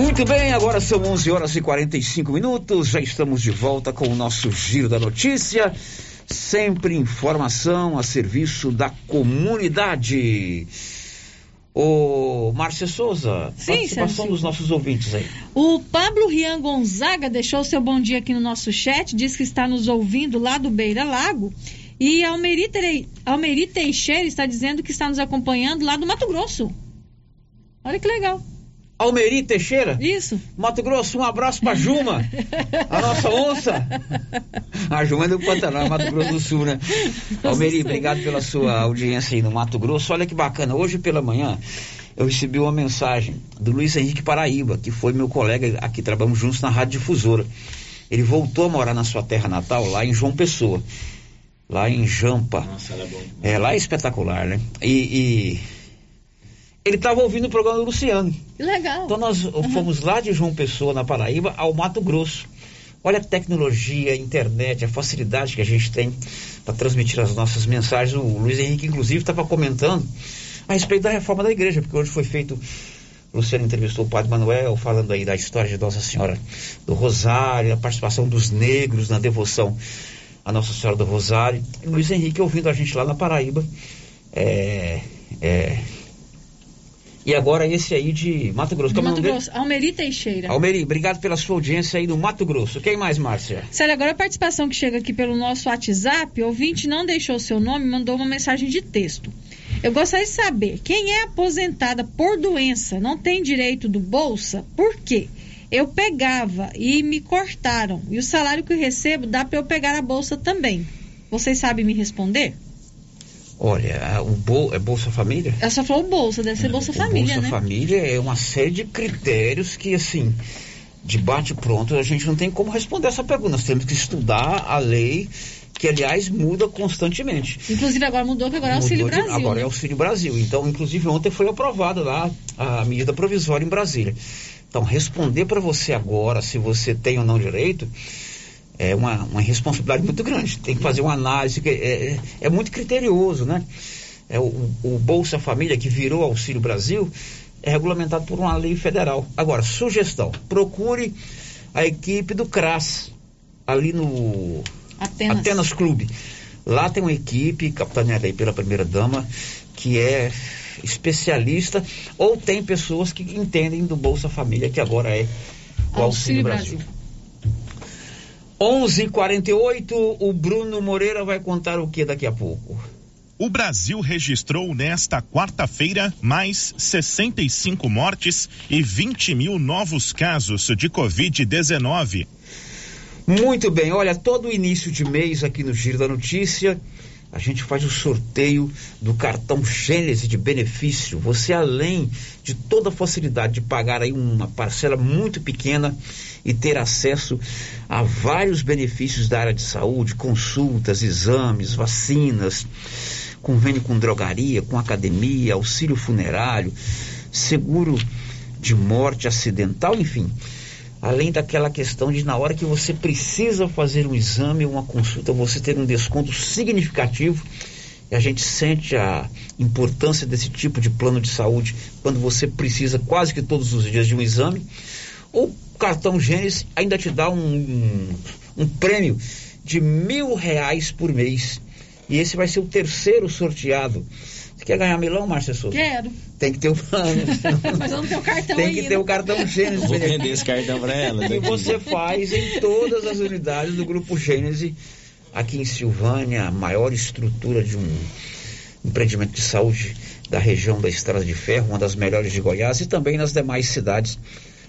Muito bem, agora são 11 horas e 45 minutos. Já estamos de volta com o nosso Giro da Notícia. Sempre informação a serviço da comunidade. Ô, Márcia Souza, Sim, participação Sérgio. dos nossos ouvintes aí. O Pablo Rian Gonzaga deixou seu bom dia aqui no nosso chat, diz que está nos ouvindo lá do Beira Lago. E Almeri, Tere- Almeri Teixeira está dizendo que está nos acompanhando lá do Mato Grosso. Olha que legal. Almeri Teixeira? Isso. Mato Grosso, um abraço pra Juma, a nossa onça. A Juma é do Pantanal, Mato Grosso do Sul, né? Almeri, obrigado pela sua audiência aí no Mato Grosso. Olha que bacana, hoje pela manhã eu recebi uma mensagem do Luiz Henrique Paraíba, que foi meu colega aqui, trabalhamos juntos na Rádio Difusora. Ele voltou a morar na sua terra natal, lá em João Pessoa, lá em Jampa. Nossa, era bom. É, lá é espetacular, né? E, e ele estava ouvindo o programa do Luciano. Que legal. Então nós fomos lá de João Pessoa, na Paraíba, ao Mato Grosso. Olha a tecnologia, a internet, a facilidade que a gente tem para transmitir as nossas mensagens. O Luiz Henrique, inclusive, estava comentando a respeito da reforma da igreja, porque hoje foi feito. O Luciano entrevistou o Padre Manuel, falando aí da história de Nossa Senhora do Rosário, a participação dos negros na devoção a Nossa Senhora do Rosário. E o Luiz Henrique ouvindo a gente lá na Paraíba. É, é, e agora esse aí de Mato Grosso. Do Como o Mato? Grosso. Almeri Teixeira. Almeri, obrigado pela sua audiência aí no Mato Grosso. Quem mais, Márcia? Sério, agora a participação que chega aqui pelo nosso WhatsApp, o ouvinte não deixou seu nome, mandou uma mensagem de texto. Eu gostaria de saber, quem é aposentada por doença não tem direito do Bolsa? Por quê? Eu pegava e me cortaram. E o salário que eu recebo dá para eu pegar a Bolsa também. Vocês sabem me responder? Olha, o Bol é Bolsa Família? Ela só falou Bolsa, deve ser Bolsa Família, Bolsa né? Família é uma série de critérios que, assim, de bate pronto, a gente não tem como responder essa pergunta. Nós temos que estudar a lei, que, aliás, muda constantemente. Inclusive agora mudou, que agora é Auxílio Mudou de- Brasil. Agora né? é Auxílio Brasil. Então, inclusive, ontem foi aprovada lá a medida provisória em Brasília. Então, responder para você agora se você tem ou não direito é uma, uma responsabilidade muito grande. Tem que fazer uma análise, que é, é- é muito criterioso, né? É, o, o Bolsa Família, que virou Auxílio Brasil, é regulamentado por uma lei federal. Agora, sugestão: procure a equipe do CRAS, ali no Atenas. Clube. Lá tem uma equipe, capitaneada aí pela primeira-dama, que é especialista, ou tem pessoas que entendem do Bolsa Família, que agora é o Auxílio, Auxílio Brasil. 11:48 o Bruno Moreira vai contar o que daqui a pouco. O Brasil registrou nesta quarta-feira mais 65 mortes e 20 mil novos casos de Covid-19. Muito bem, olha, todo início de mês aqui no Giro da Notícia, a gente faz o sorteio do cartão Gênese de benefício. Você, além de toda a facilidade de pagar aí uma parcela muito pequena e ter acesso a vários benefícios da área de saúde, consultas, exames, vacinas, convênio com drogaria, com academia, auxílio funerário, seguro de morte acidental, enfim. Além daquela questão de na hora que você precisa fazer um exame, uma consulta, você ter um desconto significativo. E a gente sente a importância desse tipo de plano de saúde quando você precisa quase que todos os dias de um exame. O cartão Gênesis ainda te dá um, um, um prêmio de mil reais por mês. E esse vai ser o terceiro sorteado. Quer ganhar milão, Márcia Souza? Quero. Tem que ter o plano. Mas eu não tenho cartão Tem que ainda. ter o cartão Gênesis. Vou vender esse cartão pra ela. E daqui. você faz em todas as unidades do Grupo Gênese, aqui em Silvânia, a maior estrutura de um empreendimento de saúde da região da Estrada de Ferro, uma das melhores de Goiás e também nas demais cidades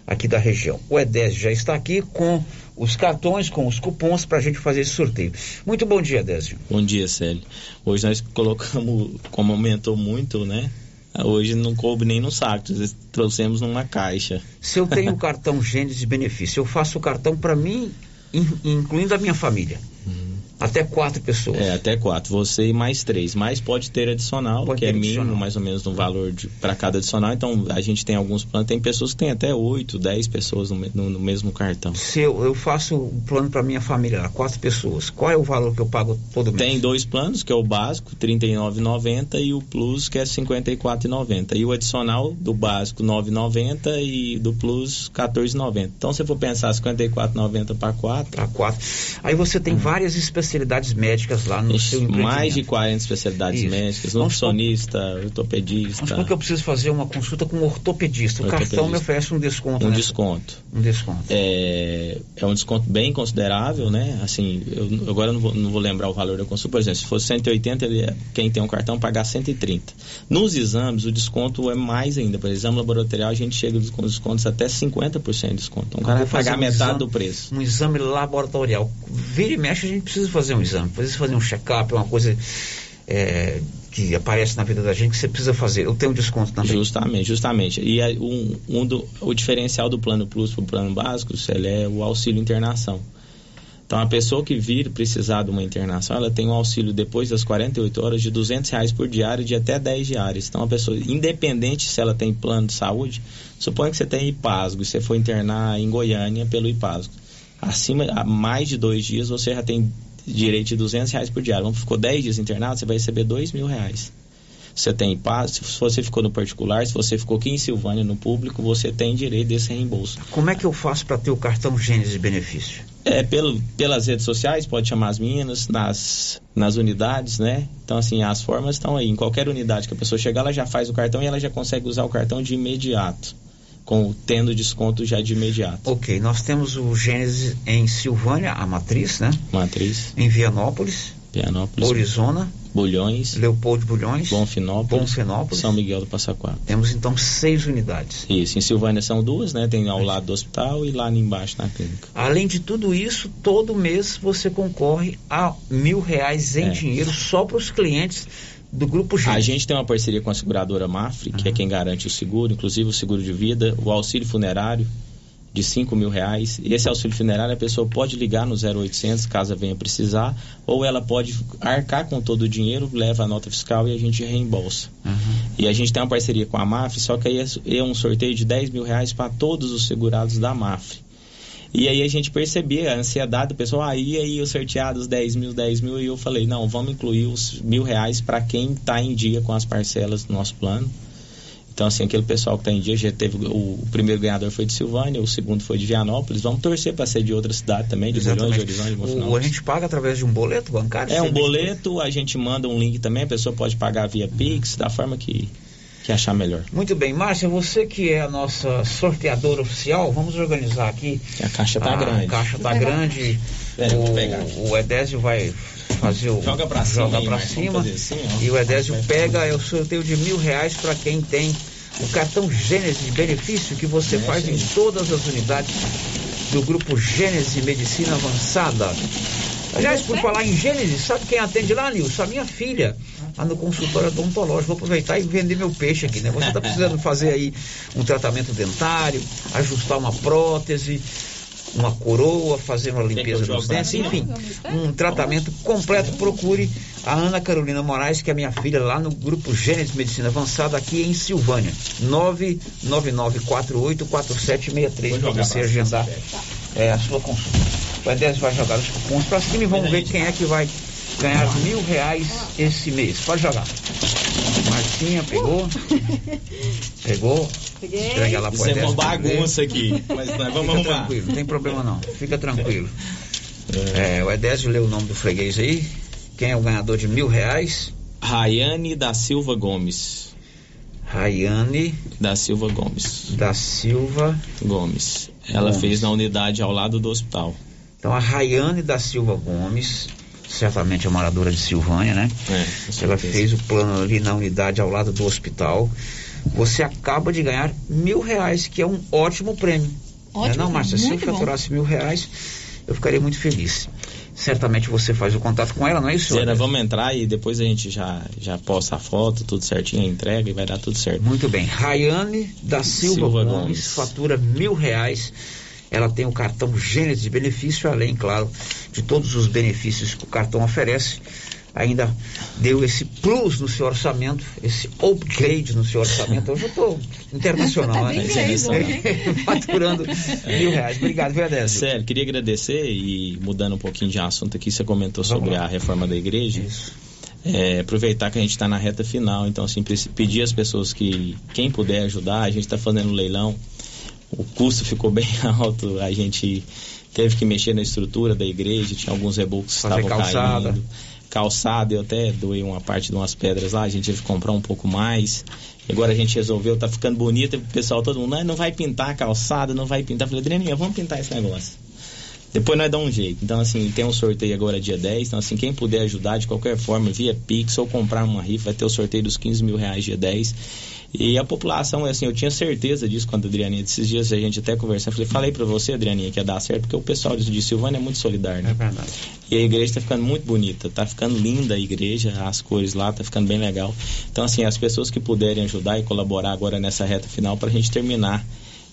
aqui da região. O Edésio já está aqui com os cartões, com os cupons para a gente fazer esse sorteio. Muito bom dia, Edésio. Bom dia, Célio. Hoje nós colocamos, como aumentou muito, né? Hoje não coube nem no saco, trouxemos numa caixa. Se eu tenho o cartão Gênesis de benefício, eu faço o cartão para mim, in- incluindo a minha família. Até quatro pessoas. É, até quatro. Você e mais três. Mas pode ter adicional, Pode que ter é mínimo, adicional. mais ou menos, no valor para cada adicional. Então, a gente tem alguns planos. Tem pessoas que têm até oito, dez pessoas no, no- no mesmo cartão. Se eu, eu faço o plano para minha família, quatro pessoas, qual é o valor que eu pago todo mês? Tem dois planos, que é o básico, R$ 39,90 e o plus, que é R$ 54,90. E o adicional do básico, R$ 9,90 e do plus, R$ 14,90. Então, se eu for pensar R$ 54,90 para quatro... Para quatro. Aí você tem várias especialidades médicas lá no seu empreendimento. mais de 40 especialidades Isso. médicas, nutricionista, Vamos ortopedista. supor que eu preciso fazer uma consulta com um ortopedista. O Ortopedista. cartão me oferece um desconto, Um né? desconto. Um desconto. É, é um desconto bem considerável, né? Assim, eu agora não vou, não vou lembrar o valor da consulta. Por exemplo, se fosse 180, ele é- quem tem um cartão pagar 130. Nos exames, o desconto é mais ainda. Por exame laboratorial, a gente chega com descontos até 50% de desconto. Então, o cara Eu vai pagar um metade exame- do preço. Um exame laboratorial. Vira e mexe, a gente precisa fazer um exame. Precisa fazer um check-up, uma coisa é, que aparece na vida da gente que você precisa fazer. Eu tenho desconto também. Justamente, justamente. E aí, um, um do, o diferencial do plano plus para o plano básico, é o auxílio internação. Então, a pessoa que vir precisar de uma internação, ela tem um auxílio depois das 48 horas de 200 reais por diário de até 10 diários. Então, a pessoa, independente se ela tem plano de saúde, suponha que você tem IPASGO e você for internar em Goiânia pelo IPASGO. Acima, a mais de dois dias, você já tem direito de 200 reais por diário. Vamos, ficou 10 dias internado, você vai receber 2 mil reais. Você tem IPASGO, se você ficou no particular, se você ficou aqui em Silvânia no público, você tem direito desse reembolso. Como é que eu faço para ter o cartão Gênesis de benefício? É, pelo, pelas redes sociais, pode chamar as meninas, nas, nas unidades, né? Então, assim, as formas estão aí. Em qualquer unidade que a pessoa chegar, ela já faz o cartão e ela já consegue usar o cartão de imediato, com tendo desconto já de imediato. Ok, nós temos o Gênesis em Silvânia, a matriz, né? Matriz, Em Vianópolis, Pianópolis, Orizona, Bulhões, Leopoldo de Bulhões, Bonfinópolis, Bonfinópolis. São Miguel do Passa Quatro. Temos então seis unidades. Isso, em Silvânia são duas, né? Tem ao lado do hospital e lá embaixo na clínica. Além de tudo isso, todo mês você concorre a mil reais em É. dinheiro só para os clientes do Grupo Gênesis. A gente tem uma parceria com a seguradora Mafre, que é quem garante o seguro, inclusive o seguro de vida, o auxílio funerário de 5 mil reais. Esse auxílio funerário a pessoa pode ligar no 0800 caso venha precisar, ou ela pode arcar com todo o dinheiro, leva a nota fiscal e a gente reembolsa. E a gente tem uma parceria com a Mafre, só que aí é- é um sorteio de 10 mil reais para todos os segurados da Mafre. E aí a gente percebia a ansiedade do pessoal, aí aí os sorteados 10 mil, 10 mil, e eu falei, não, vamos incluir os mil reais para quem está em dia com as parcelas do nosso plano. Então, assim, aquele pessoal que está em dia, já teve o, o primeiro ganhador foi de Silvânia, o segundo foi de Vianópolis. Vamos torcer para ser de outra cidade também, de Bulhões, de Horizonte, de O, a gente paga através de um boleto bancário? É um boleto, a gente manda um link também, a pessoa pode pagar via Pix, da forma que, que achar melhor. Muito bem, Márcia, você que é a nossa sorteadora oficial, vamos organizar aqui. A caixa tá a grande. A caixa tá grande. O, o Edésio vai fazer o. Joga pra cima joga aí, pra cima. assim, e o Edésio pega, é o sorteio de mil reais para quem tem o cartão Gênesis de benefício que você faz em todas as unidades do grupo Gênesis Medicina Avançada. Aliás, por falar em Gênesis, sabe quem atende lá, Nilson? A minha filha, lá no consultório odontológico. Vou aproveitar e vender meu peixe aqui, né? Você está precisando fazer aí um tratamento dentário, ajustar uma prótese, uma coroa, fazer uma limpeza dos dentes, enfim, um tratamento completo. Procure a Ana Carolina Moraes, que é minha filha, lá no grupo Gênesis Medicina Avançada, aqui em Silvânia. 999484763 para você agendar é, a sua consulta. O Edésio vai jogar os cupons para cima e vamos ver quem é que vai ganhar mil reais esse mês. Pode jogar. Marcinha, pegou? Pegou? Peguei. Entrega lá Isso é Edésio uma bagunça aqui, mas nós vamos Fica arrumar. tranquilo, não tem problema não. Fica tranquilo. É, o Edésio leu o nome do freguês aí. Quem é o ganhador de mil reais? Rayane da Silva Gomes. Rayane Da Silva Gomes. da Silva. Gomes. Ela Gomes. fez na unidade ao lado do hospital. Então a Rayane da Silva Gomes, certamente é moradora de Silvânia, né? É, Ela fez o plano ali na unidade ao lado do hospital. Você acaba de ganhar mil reais, que é um ótimo prêmio. Ótimo, não, é não, Márcia? Se eu bom. faturasse mil reais, eu ficaria muito feliz. Certamente você faz o contato com ela, não é isso? Anderson? vamos entrar e depois a gente já, já posta a foto, tudo certinho, a entrega e vai dar tudo certo. Muito bem. Rayane da Silva, Silva Gomes, Gomes. fatura mil reais. Ela tem o cartão Gênesis de benefício, além, claro, de todos os benefícios que o cartão oferece. Ainda deu esse plus no seu orçamento, esse upgrade no seu orçamento. Hoje eu estou internacional, Tá né? Faturando mil reais. Obrigado, viu, Adésio? Sério, queria agradecer e mudando um pouquinho de assunto aqui, você comentou sobre a reforma da igreja. É, aproveitar que a gente está na reta final, então assim, pedir às pessoas que quem puder ajudar, a gente está fazendo um leilão, o custo ficou bem alto, a gente teve que mexer na estrutura da igreja, tinha alguns rebocos que Fazer estavam calçada. caindo. Calçada, eu até doei uma parte de umas pedras lá, a gente teve que comprar um pouco mais. E Agora a gente resolveu, tá ficando bonito, e o pessoal todo mundo, não, não vai pintar a calçada, não vai pintar. Eu falei, Adrianinha, vamos pintar esse negócio. Depois nós dá um jeito. Então, assim, tem um sorteio agora dia 10. Então, assim, quem puder ajudar de qualquer forma, via Pix ou comprar uma rifa, vai ter o sorteio dos 15 mil reais dia 10. E a população, assim, eu tinha certeza disso quando a Adrianinha, esses dias a gente até conversou. Falei, falei pra você, Adrianinha, que ia dar certo, porque o pessoal de de Silvânia é muito solidário, né? É verdade. E a igreja tá ficando muito bonita, tá ficando linda a igreja, as cores lá, tá ficando bem legal. Então, assim, as pessoas que puderem ajudar e colaborar agora nessa reta final pra gente terminar.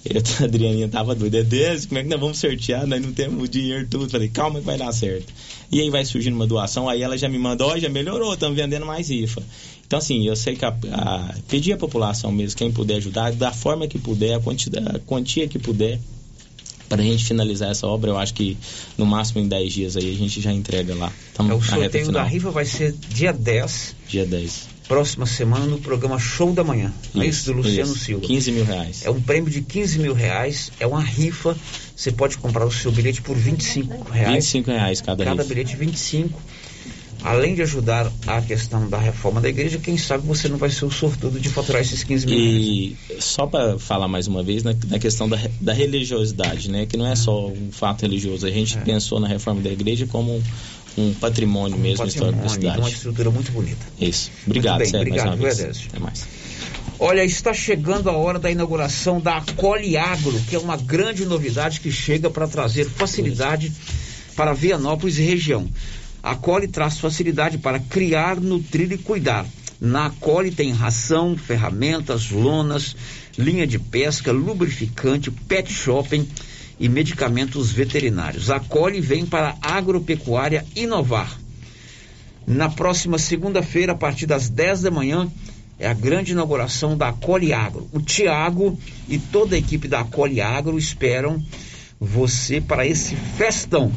Eu, a Adrianinha tava doida, Deus, como é que nós vamos sortear? Nós não temos o dinheiro tudo. Falei, calma que vai dar certo. E aí vai surgindo uma doação, aí ela já me mandou, ó, já melhorou, estamos vendendo mais rifa. Então, assim, eu sei que a, a, pedir à população mesmo, quem puder ajudar, da forma que puder, a quantidade, a quantia que puder, para a gente finalizar essa obra, eu acho que no máximo em 10 dias aí a gente já entrega lá. Tamo É, o sorteio da rifa vai ser dia 10, Dia 10. próxima semana, no programa Show da Manhã. Não é isso Isso, do Luciano isso. Silva. 15 mil reais. É um prêmio de 15 mil reais, é uma rifa. Você pode comprar o seu bilhete por 25 reais. 25 reais cada, Cada rifa. bilhete 25. Além de ajudar a questão da reforma da igreja, quem sabe você não vai ser o sortudo de faturar esses 15 mil reais. E só para falar mais uma vez na, na questão da, da religiosidade, né? Que não é só um fato religioso. A gente pensou na reforma da igreja como um, um patrimônio mesmo histórico da Patrimônio, uma cidade. estrutura muito bonita. Isso. Obrigado, Muito bem, Sérgio, obrigado, mais uma vez. Até mais. Olha, está chegando a hora da inauguração da Acoli Agro, que é uma grande novidade que chega para trazer facilidade para Vianópolis e região. A Acoli traz facilidade para criar, nutrir e cuidar. Na Acoli tem ração, ferramentas, lonas, linha de pesca, lubrificante, pet shopping e medicamentos veterinários. A Acoli vem para a agropecuária inovar. Na próxima segunda-feira, a partir das 10 da manhã, é a grande inauguração da Acoli Agro. O Tiago e toda a equipe da Acoli Agro esperam você para esse festão.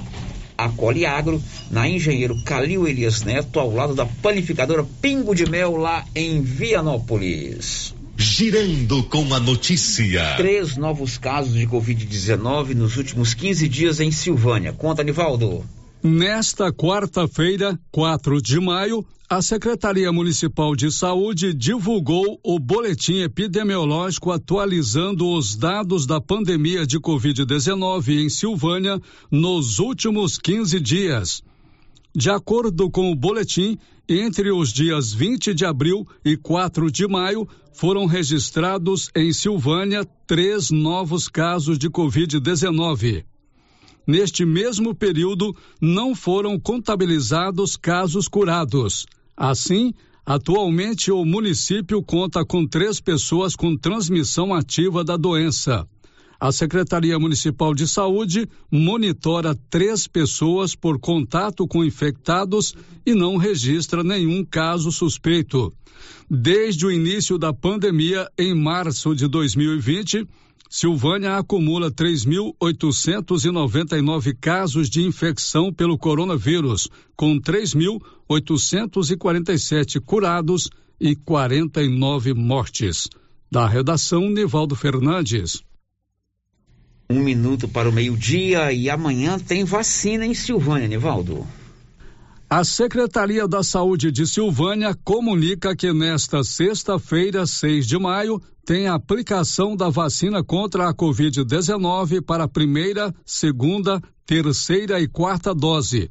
Acoli Agro, na Engenheiro Calil Elias Neto, ao lado da panificadora Pingo de Mel, lá em Vianópolis. Girando com a notícia. Três novos casos de Covid-19 nos últimos 15 dias em Silvânia. Conta, Nivaldo. Nesta quarta-feira, 4 de maio, a Secretaria Municipal de Saúde divulgou o boletim epidemiológico atualizando os dados da pandemia de Covid-19 em Silvânia nos últimos 15 dias. De acordo com o boletim, entre os dias 20 de abril e 4 de maio, foram registrados em Silvânia três novos casos de Covid-19. Neste mesmo período, não foram contabilizados casos curados. Assim, atualmente o município conta com três pessoas com transmissão ativa da doença. A Secretaria Municipal de Saúde monitora três pessoas por contato com infectados e não registra nenhum caso suspeito. Desde o início da pandemia, em março de 2020, Silvânia acumula 3.899 casos de infecção pelo coronavírus, com 3.847 curados e 49 mortes. Da redação, Nivaldo Fernandes. Um minuto para o meio-dia e amanhã tem vacina em Silvânia, Nivaldo. A Secretaria da Saúde de Silvânia comunica que nesta sexta-feira, 6 de maio, tem a aplicação da vacina contra a Covid-19 para a primeira, segunda, terceira e quarta dose.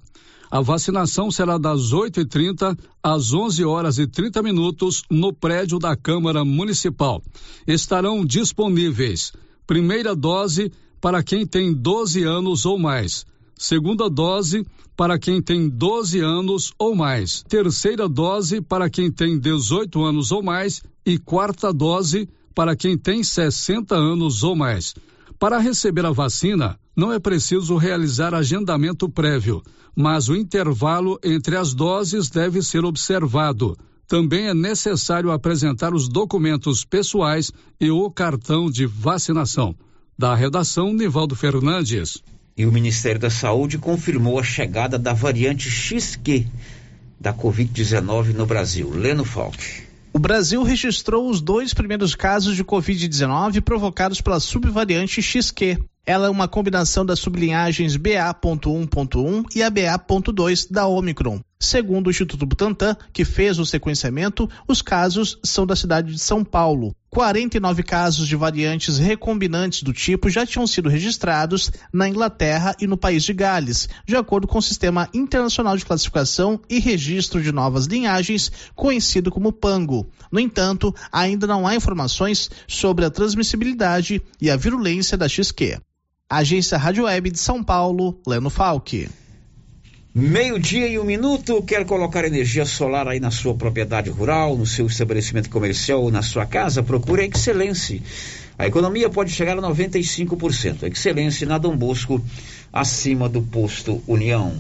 A vacinação será das 8h30 às 11 horas e 30 minutos no prédio da Câmara Municipal. Estarão disponíveis primeira dose para quem tem 12 anos ou mais segunda dose para quem tem 12 anos ou mais, terceira dose para quem tem 18 anos ou mais e quarta dose para quem tem 60 anos ou mais. Para receber a vacina, não é preciso realizar agendamento prévio, mas o intervalo entre as doses deve ser observado. Também é necessário apresentar os documentos pessoais e o cartão de vacinação. Da redação, Nivaldo Fernandes. E o Ministério da Saúde confirmou a chegada da variante XQ da Covid-19 no Brasil. Leno Falk. O Brasil registrou os dois primeiros casos de Covid-19 provocados pela subvariante XQ. Ela é uma combinação das sublinhagens BA.1.1 e a BA.2 da Omicron. Segundo o Instituto Butantan, que fez o sequenciamento, os casos são da cidade de São Paulo. 49 casos de variantes recombinantes do tipo já tinham sido registrados na Inglaterra e no país de Gales, de acordo com o Sistema Internacional de Classificação e Registro de Novas Linhagens, conhecido como PANGO. No entanto, ainda não há informações sobre a transmissibilidade e a virulência da XQ. Agência Rádio Web de São Paulo, Leno Falck. Meio-dia e um minuto, quer colocar energia solar aí na sua propriedade rural, no seu estabelecimento comercial ou na sua casa? Procure a Excelência. A economia pode chegar a 95%. Excelência na Dom Bosco, acima do posto União.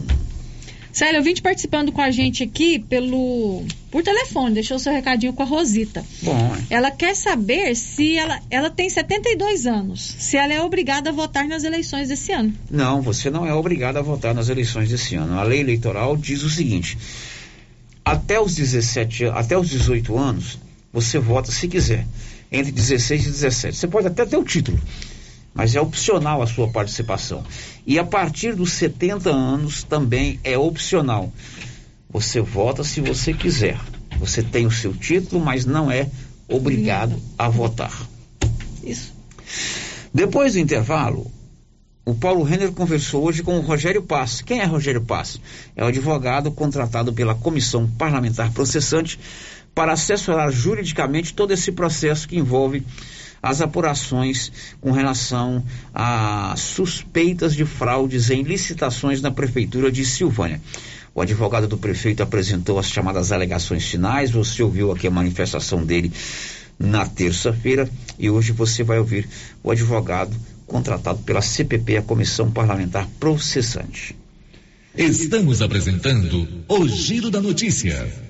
Célio, eu vim te participando com a gente aqui pelo por telefone, deixou seu recadinho com a Rosita. Bom. Ela quer saber se ela, ela tem 72 anos, se ela é obrigada a votar nas eleições desse ano. Não, você não é obrigada a votar nas eleições desse ano. A lei eleitoral diz o seguinte: até os 17, até os 18 anos, você vota se quiser. Entre 16 e 17. Você pode até ter o título mas é opcional a sua participação. E a partir dos 70 anos também é opcional. Você vota se você quiser. Você tem o seu título, mas não é obrigado a votar. Isso. Depois do intervalo, o Paulo Renner conversou hoje com o Rogério Pass. Quem é Rogério Pass? É o advogado contratado pela Comissão Parlamentar Processante para assessorar juridicamente todo esse processo que envolve as apurações com relação a suspeitas de fraudes em licitações na Prefeitura de Silvânia. O advogado do prefeito apresentou as chamadas alegações finais. Você ouviu aqui a manifestação dele na terça-feira e hoje você vai ouvir o advogado contratado pela CPP, a Comissão Parlamentar Processante. Estamos apresentando o Giro da Notícia.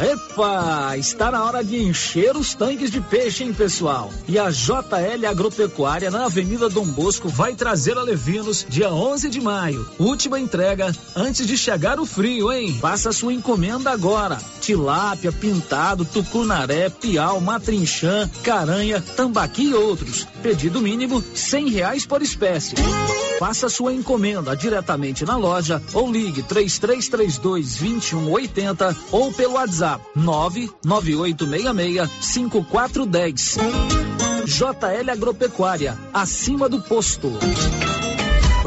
Epa, está na hora de encher os tanques de peixe, hein, pessoal? E a JL Agropecuária na Avenida Dom Bosco vai trazer a Levinos dia 11 de maio. Última entrega antes de chegar o frio, hein? Faça sua encomenda agora. Tilápia, pintado, tucunaré, piau, matrinchã, caranha, tambaqui e outros. Pedido mínimo cem reais por espécie. Faça sua encomenda diretamente na loja ou ligue 3332 2180 ou pelo WhatsApp 99866 5410. JL Agropecuária, acima do posto.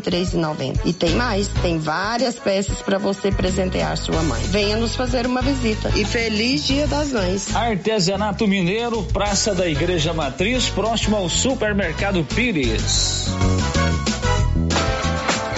93,90. E tem mais, tem várias peças para você presentear sua mãe. Venha nos fazer uma visita. E feliz Dia das Mães. Artesanato Mineiro, Praça da Igreja Matriz, próximo ao Supermercado Pires.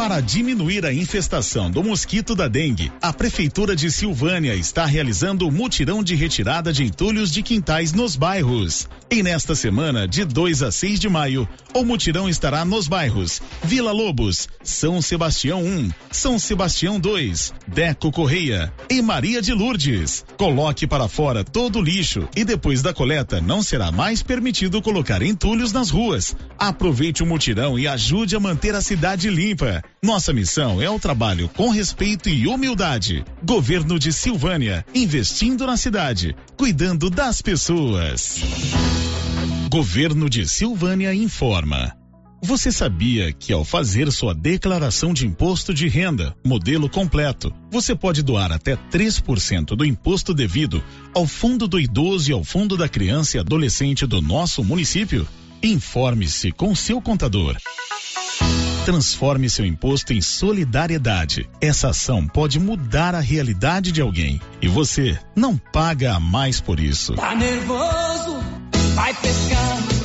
Para diminuir a infestação do mosquito da dengue, a Prefeitura de Silvânia está realizando o mutirão de retirada de entulhos de quintais nos bairros. E nesta semana, de 2 a 6 de maio, o mutirão estará nos bairros Vila Lobos, São Sebastião 1, São Sebastião 2, Deco Correia e Maria de Lourdes. Coloque para fora todo o lixo e depois da coleta não será mais permitido colocar entulhos nas ruas. Aproveite o mutirão e ajude a manter a cidade limpa. Nossa missão é o trabalho com respeito e humildade. Governo de Silvânia, investindo na cidade, cuidando das pessoas. Governo de Silvânia informa. Você sabia que ao fazer sua declaração de imposto de renda, modelo completo, você pode doar até 3% do imposto devido ao Fundo do Idoso e ao Fundo da Criança e Adolescente do nosso município? Informe-se com seu contador. Transforme seu imposto em solidariedade. Essa ação pode mudar a realidade de alguém e você não paga a mais por isso. Tá nervoso? Vai pescar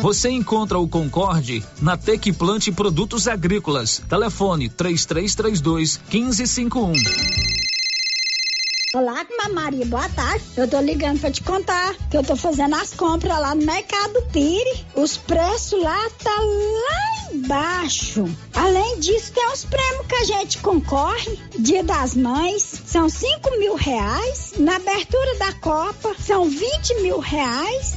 Você encontra o Concorde na Tec Plante Produtos Agrícolas. Telefone 3332 1551. Olá, Maria, boa tarde. Eu tô ligando pra te contar que eu tô fazendo as compras lá no Mercado Pire. Os preços lá tá lá embaixo. Além disso, tem os prêmios que a gente concorre. Dia das Mães, são 5 mil reais. Na abertura da Copa, são 20 mil reais.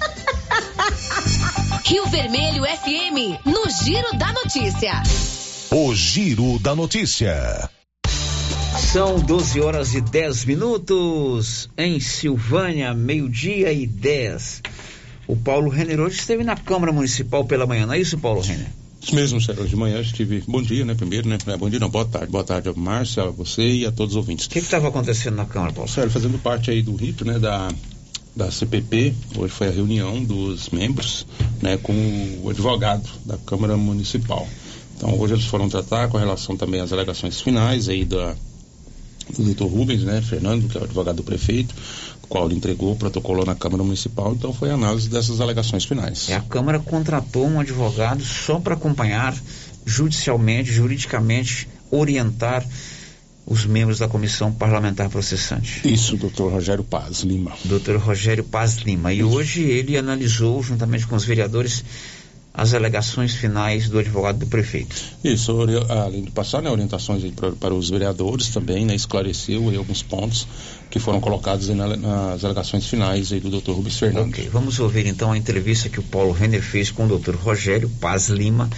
Rio Vermelho FM, no Giro da Notícia. O Giro da Notícia. São 12 horas e 10 minutos em Silvânia, meio-dia e 10. O Paulo Renner hoje esteve na Câmara Municipal pela manhã, não é isso, Paulo Renner? Isso mesmo, Sérgio. De manhã estive. Bom dia, né? Primeiro, né? Bom dia, não. Boa tarde. Boa tarde a Márcia, a você e a todos os ouvintes. O que estava acontecendo na Câmara, Paulo? Sérgio, fazendo parte aí do rito, né? Da, da CPP, hoje foi a reunião dos membros, né? Com o advogado da Câmara Municipal. Então, hoje eles foram tratar com relação também às alegações finais aí da, do doutor Rubens, né? Fernando, que é o advogado do prefeito, o qual ele entregou o protocolo na Câmara Municipal, então foi a análise dessas alegações finais. E a Câmara contratou um advogado só para acompanhar judicialmente, juridicamente, orientar os membros da comissão parlamentar processante. Isso, doutor Rogério Paz Lima. Doutor Rogério Paz Lima. E Isso. hoje ele analisou, juntamente com os vereadores, as alegações finais do advogado do prefeito. Isso, além de passar né, orientações para, para os vereadores também, né, esclareceu aí, alguns pontos que foram colocados na, nas alegações finais aí do Dr. Rubens Fernandes. Ok, vamos ouvir então a entrevista que o Paulo Renner fez com o Dr. Rogério Paz Lima,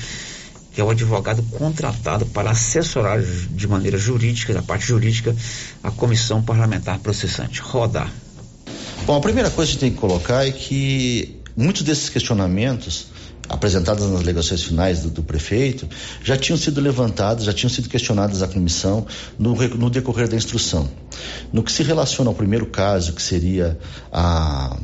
que é o advogado contratado para assessorar de maneira jurídica, da parte jurídica, a comissão parlamentar processante. Roda. Bom, a primeira coisa que a gente tem que colocar é que muitos desses questionamentos apresentadas nas alegações finais do, do, prefeito já tinham sido levantadas, já tinham sido questionadas à comissão no, no, decorrer da instrução. No que se relaciona ao primeiro caso, que seria a,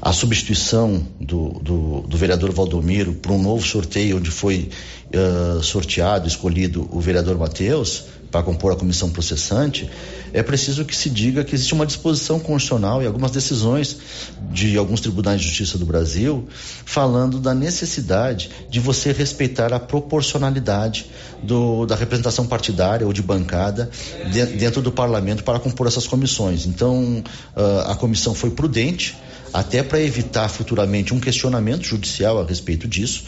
a substituição do, do, do vereador Valdomiro por um novo sorteio onde foi uh, sorteado, escolhido o vereador Matheus, para compor a comissão processante, é preciso que se diga que existe uma disposição constitucional e algumas decisões de alguns tribunais de justiça do Brasil falando da necessidade de você respeitar a proporcionalidade do, da representação partidária ou de bancada dentro do parlamento para compor essas comissões. Então, uh, a comissão foi prudente até para evitar futuramente um questionamento judicial a respeito disso,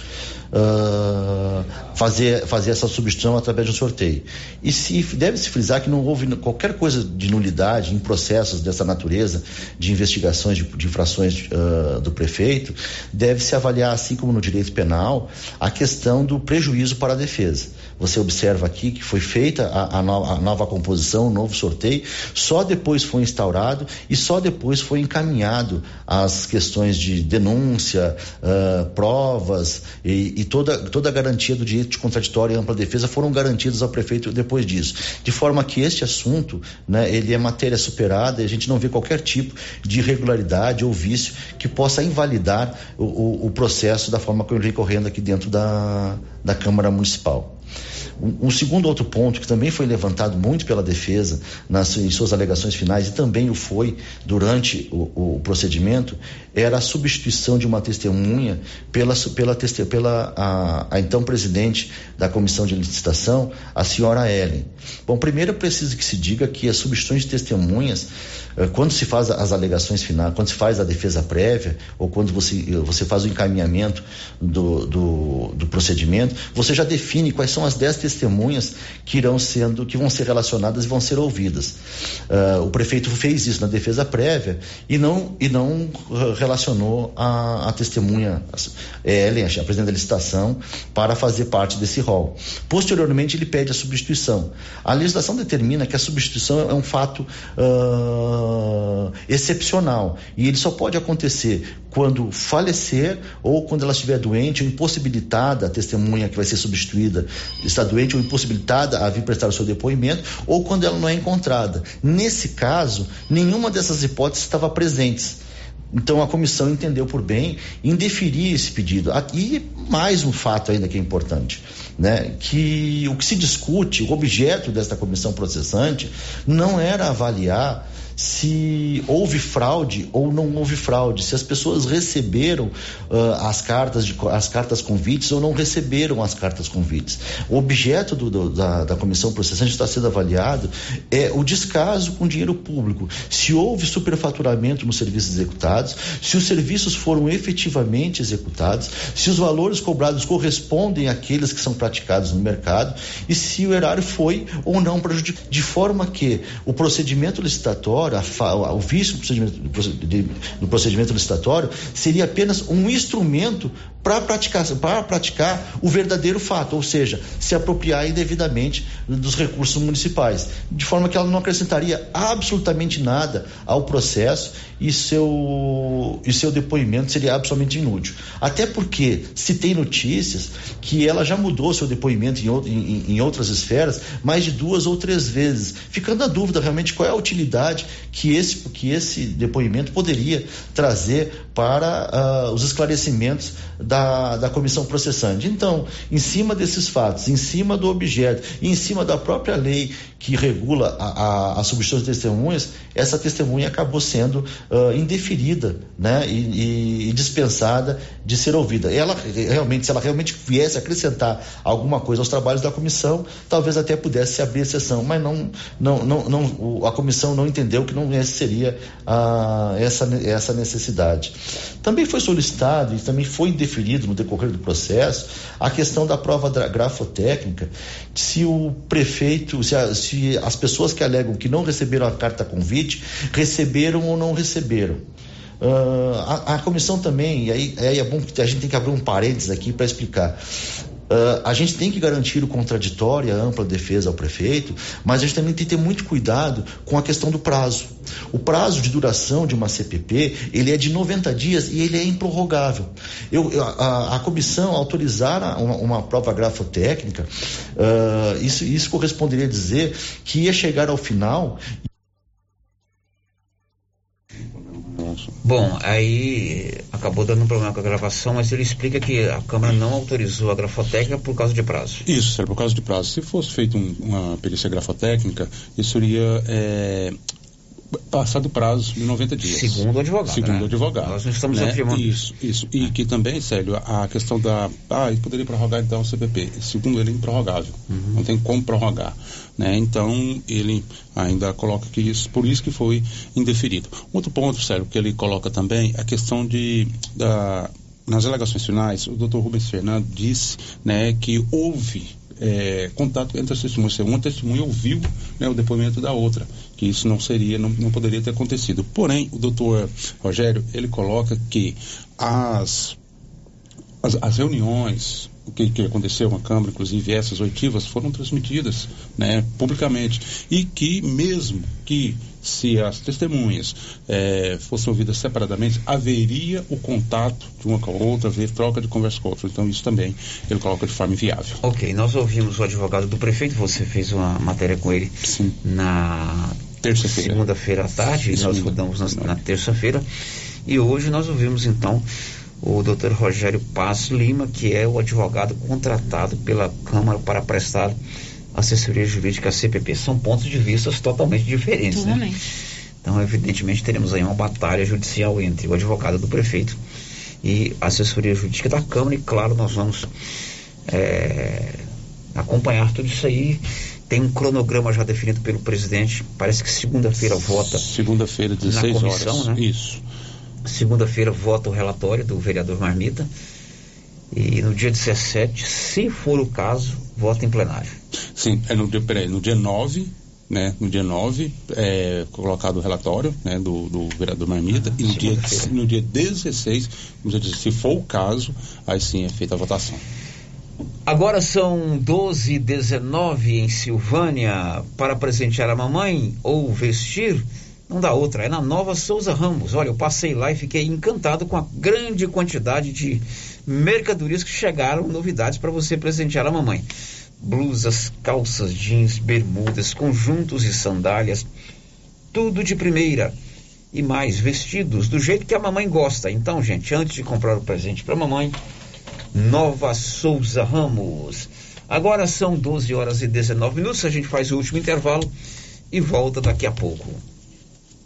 uh, fazer, fazer essa substituição através de um sorteio. E se deve se frisar que não houve qualquer coisa de nulidade em processos dessa natureza, de investigações de, de infrações uh, do prefeito, deve se avaliar, assim como no direito penal, a questão do prejuízo para a defesa você observa aqui que foi feita a, a, no, a nova composição, o novo sorteio, só depois foi instaurado e só depois foi encaminhado as questões de denúncia, uh, provas e, e, toda, toda a garantia do direito de contraditório e ampla defesa foram garantidas ao prefeito depois disso. De forma que este assunto, né, ele é matéria superada e a gente não vê qualquer tipo de irregularidade ou vício que possa invalidar o, o, o processo da forma como ele vem correndo aqui dentro da, da Câmara Municipal. Um, segundo outro ponto que também foi levantado muito pela defesa nas, em suas alegações finais e também o foi durante o, o procedimento era a substituição de uma testemunha pela, pela, pela a, a, então presidente da comissão de licitação, a senhora Ellen. Bom, primeiro preciso que se diga que as substituições de testemunhas, eh, quando se faz as alegações finais, quando se faz a defesa prévia ou quando você, você faz o encaminhamento do, do, do procedimento, você já define quais são as dez testemunhas que irão sendo, que vão ser relacionadas e vão ser ouvidas. Uh, o prefeito fez isso na defesa prévia e não, e não relacionou a, a testemunha Ellen, a presidente da licitação, para fazer parte desse rol. Posteriormente, ele pede a substituição. A legislação determina que a substituição é um fato uh, excepcional e ele só pode acontecer quando falecer ou quando ela estiver doente ou impossibilitada, a testemunha que vai ser substituída está doente ou impossibilitada a vir prestar o seu depoimento, ou quando ela não é encontrada. Nesse caso, nenhuma dessas hipóteses estava presentes. Então a comissão entendeu por bem indeferir esse pedido. E mais um fato ainda que é importante, né? Que o que se discute, o objeto desta comissão processante, não era avaliar se houve fraude ou não houve fraude, se as pessoas receberam uh, as cartas de, as cartas convites ou não receberam as cartas convites. O objeto do, do, da, da comissão processante está sendo avaliado é o descaso com dinheiro público. Se houve superfaturamento nos serviços executados, se os serviços foram efetivamente executados, se os valores cobrados correspondem àqueles que são praticados no mercado e se o erário foi ou não prejudicado, de forma que o procedimento licitatório licitatório, a, o vício do procedimento, do procedimento licitatório, seria apenas um instrumento para praticar, praticar o verdadeiro fato, ou seja, se apropriar indevidamente dos recursos municipais, de forma que ela não acrescentaria absolutamente nada ao processo e seu, e seu depoimento seria absolutamente inútil. Até porque se tem notícias que ela já mudou seu depoimento em, em, em outras esferas mais de duas ou três vezes, ficando a dúvida realmente qual é a utilidade que esse, que esse depoimento poderia trazer para uh, os esclarecimentos da, da comissão processante. Então, em cima desses fatos, em cima do objeto, em cima da própria lei que regula a, a, a substituição de testemunhas, essa testemunha acabou sendo uh, indeferida né, e, e, dispensada de ser ouvida. Ela realmente, se ela realmente viesse acrescentar alguma coisa aos trabalhos da comissão, talvez até pudesse abrir exceção, mas não, não, não, não a comissão não entendeu que não seria uh, essa, essa necessidade. Também foi solicitado e também foi indeferido no decorrer do processo a questão da prova grafotécnica, se o prefeito, se, a, se as pessoas que alegam que não receberam a carta convite, receberam ou não receberam. Uh, a, a, comissão também, e aí, aí é bom que a gente tem que abrir um parênteses aqui para explicar. Uh, a gente tem que garantir o contraditório, a ampla defesa ao prefeito, mas a gente também tem que ter muito cuidado com a questão do prazo. O prazo de duração de uma CPP, ele é de 90 dias e ele é improrrogável. Eu, a, a comissão autorizar uma, uma prova grafotécnica, uh, isso, isso corresponderia a dizer que ia chegar ao final Bom, aí acabou dando um problema com a gravação, mas ele explica que a Câmara não autorizou a grafotécnica por causa de prazo. Isso, Sérgio, por causa de prazo. Se fosse feita um, uma perícia grafotécnica, isso iria é, passar do prazo de 90 dias. Segundo o advogado. Segundo né? o advogado. Nós não estamos né? afirmando. Isso, isso. E é. que também, Célio, a questão da. Ah, ele poderia prorrogar então o CPP. Segundo ele, é improrrogável. Uhum. Não tem como prorrogar. Né? Então, ele ainda coloca que isso, por isso que foi indeferido. Outro ponto, Célio, que ele coloca também, a questão de. Da, nas alegações finais, o doutor Rubens Fernando disse né, que houve é, contato entre as testemunhas. Uma testemunha ouviu né, o depoimento da outra, que isso não seria, não, não poderia ter acontecido. Porém, o doutor Rogério, ele coloca que as, as, as reuniões o que, que aconteceu na Câmara, inclusive essas oitivas foram transmitidas né, publicamente. E que mesmo que se as testemunhas é, fossem ouvidas separadamente, haveria o contato de uma com a outra, haver troca de conversa com a outra. Então isso também ele coloca de forma inviável. Ok, nós ouvimos o advogado do prefeito, você fez uma matéria com ele Sim. na terça-feira. Segunda-feira à tarde, e nós rodamos na, na terça-feira. E hoje nós ouvimos então o Dr. Rogério Paz Lima, que é o advogado contratado pela Câmara para prestar assessoria jurídica CPP. São pontos de vista totalmente diferentes, Totalmente. né? Então, evidentemente, teremos aí uma batalha judicial entre o advogado do prefeito e a assessoria jurídica da Câmara e, claro, nós vamos é, acompanhar tudo isso aí. Tem um cronograma já definido pelo presidente. Parece que segunda-feira vota. Segunda-feira, 16 na comissão, horas. Né? Isso. Segunda-feira vota o relatório do vereador Marmita. E no dia 17, se for o caso, vota em plenário. Sim, é no dia, peraí, no dia 9, né? No dia 9 é colocado o relatório né, do, do vereador Marmita e no dia, no dia 16, como eu disse, se for o caso, aí sim é feita a votação. Agora são 12 e 19 em Silvânia para presentear a mamãe ou vestir. Não dá outra, é na Nova Souza Ramos. Olha, eu passei lá e fiquei encantado com a grande quantidade de mercadorias que chegaram, novidades para você presentear a mamãe. Blusas, calças jeans, bermudas, conjuntos e sandálias, tudo de primeira. E mais, vestidos do jeito que a mamãe gosta. Então, gente, antes de comprar o presente para a mamãe, Nova Souza Ramos. Agora são 12 horas e 19 minutos, a gente faz o último intervalo e volta daqui a pouco.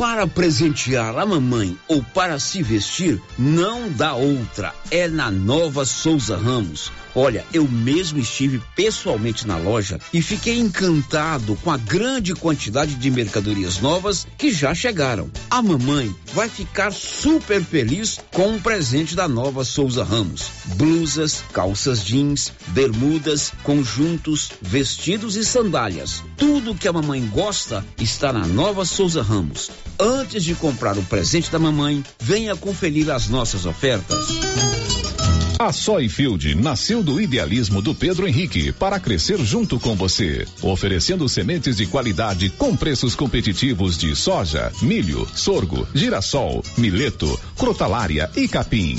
Para presentear a mamãe ou para se vestir, não dá outra. É na Nova Souza Ramos. Olha, eu mesmo estive pessoalmente na loja e fiquei encantado com a grande quantidade de mercadorias novas que já chegaram. A mamãe vai ficar super feliz com o presente da Nova Souza Ramos: blusas, calças jeans, bermudas, conjuntos, vestidos e sandálias. Tudo que a mamãe gosta está na Nova Souza Ramos. Antes de comprar o presente da mamãe, venha conferir as nossas ofertas. A Soyfield nasceu do idealismo do Pedro Henrique para crescer junto com você, oferecendo sementes de qualidade com preços competitivos de soja, milho, sorgo, girassol, mileto, crotalária e capim.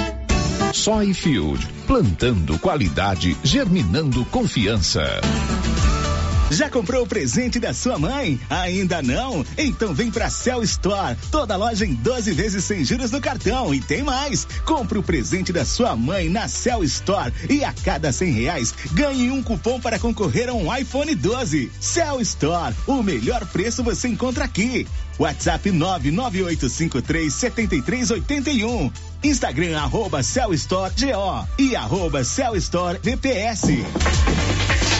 Soyfield, plantando qualidade, germinando confiança. Já comprou o presente da sua mãe? Ainda não? Então vem pra Cell Store. Toda loja em 12 vezes sem juros no cartão. E tem mais. Compre o presente da sua mãe na Cell Store e a cada 100 reais ganhe um cupom para concorrer a um iPhone 12. Cell Store, o melhor preço você encontra aqui. WhatsApp 998537381. Instagram arroba Cell Store GO e arroba Cell Store VPS.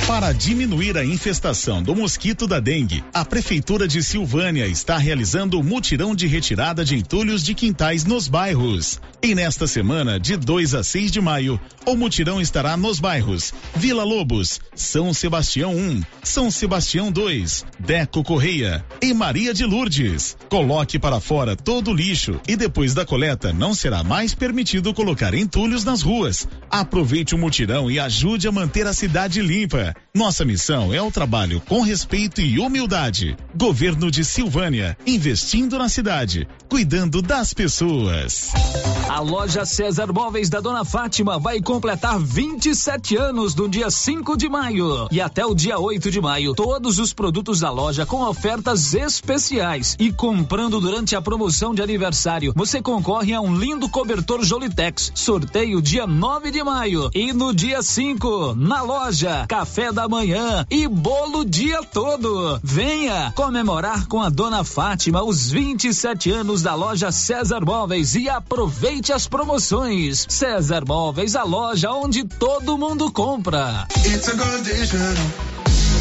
Para diminuir a infestação do mosquito da dengue, a Prefeitura de Silvânia está realizando o mutirão de retirada de entulhos de quintais nos bairros. E nesta semana, de 2 a 6 de maio, o mutirão estará nos bairros Vila Lobos, São Sebastião 1, São Sebastião 2, Deco Correia e Maria de Lourdes. Coloque para fora todo o lixo e depois da coleta não será mais permitido colocar entulhos nas ruas. Aproveite o mutirão e ajude a manter a cidade limpa. Nossa missão é o trabalho com respeito e humildade. Governo de Silvânia, investindo na cidade, cuidando das pessoas. A loja César Móveis da Dona Fátima vai completar 27 anos no dia 5 de maio. E até o dia 8 de maio, todos os produtos da loja com ofertas especiais. E comprando durante a promoção de aniversário, você concorre a um lindo cobertor Jolitex. Sorteio dia 9 de maio. E no dia 5, na loja, café da manhã e bolo dia todo. Venha comemorar com a Dona Fátima os 27 anos da loja César Móveis e aproveite Aproveite as promoções. César Móveis, a loja onde todo mundo compra.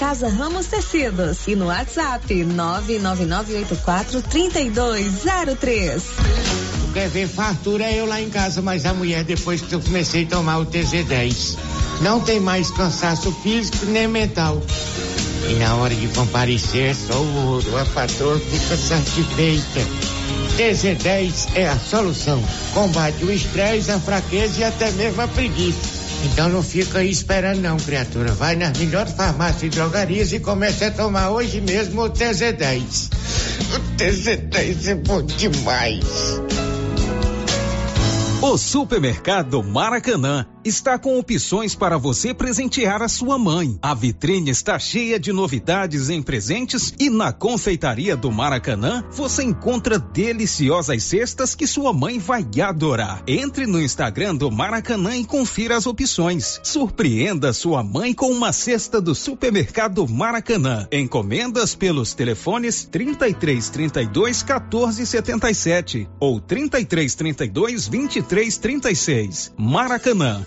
Casa Ramos Tecidos e no WhatsApp 999843203. Quer ver fartura é eu lá em casa, mas a mulher depois que eu comecei a tomar o TZ10. Não tem mais cansaço físico nem mental. E na hora de comparecer, só o ouro. A patroa fica satisfeita. TZ10 é a solução. Combate o estresse, a fraqueza e até mesmo a preguiça. Então não fica aí esperando não, criatura. Vai nas melhores farmácias e drogarias e comece a tomar hoje mesmo o TZ10. O TZ10 é bom demais. O Supermercado Maracanã está com opções para você presentear a sua mãe. A vitrine está cheia de novidades em presentes e na confeitaria do Maracanã você encontra deliciosas cestas que sua mãe vai adorar. Entre no Instagram do Maracanã e confira as opções. Surpreenda sua mãe com uma cesta do Supermercado Maracanã. Encomendas pelos telefones 33 32 14 77 ou 33 32 23 36. Maracanã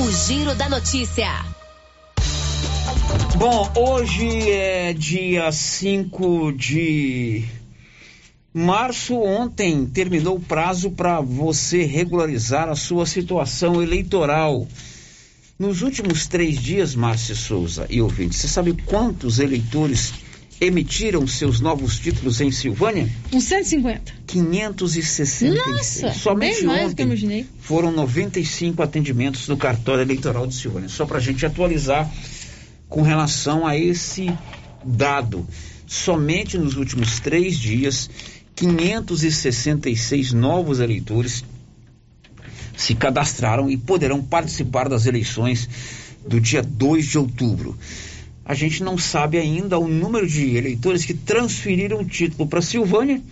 O Giro da Notícia. Bom, hoje é dia 5 de março. Ontem terminou o prazo para você regularizar a sua situação eleitoral. Nos últimos três dias, Márcia Souza e ouvinte, você sabe quantos eleitores emitiram seus novos títulos em Silvânia? Uns 150. 566. Nossa, Somente bem mais ontem que eu imaginei. foram 95 atendimentos do cartório eleitoral de Silvânia. Só para a gente atualizar com relação a esse dado. Somente nos últimos três dias, 566 novos eleitores se cadastraram e poderão participar das eleições do dia 2 de outubro. A gente não sabe ainda o número de eleitores que transferiram o título para Silvânia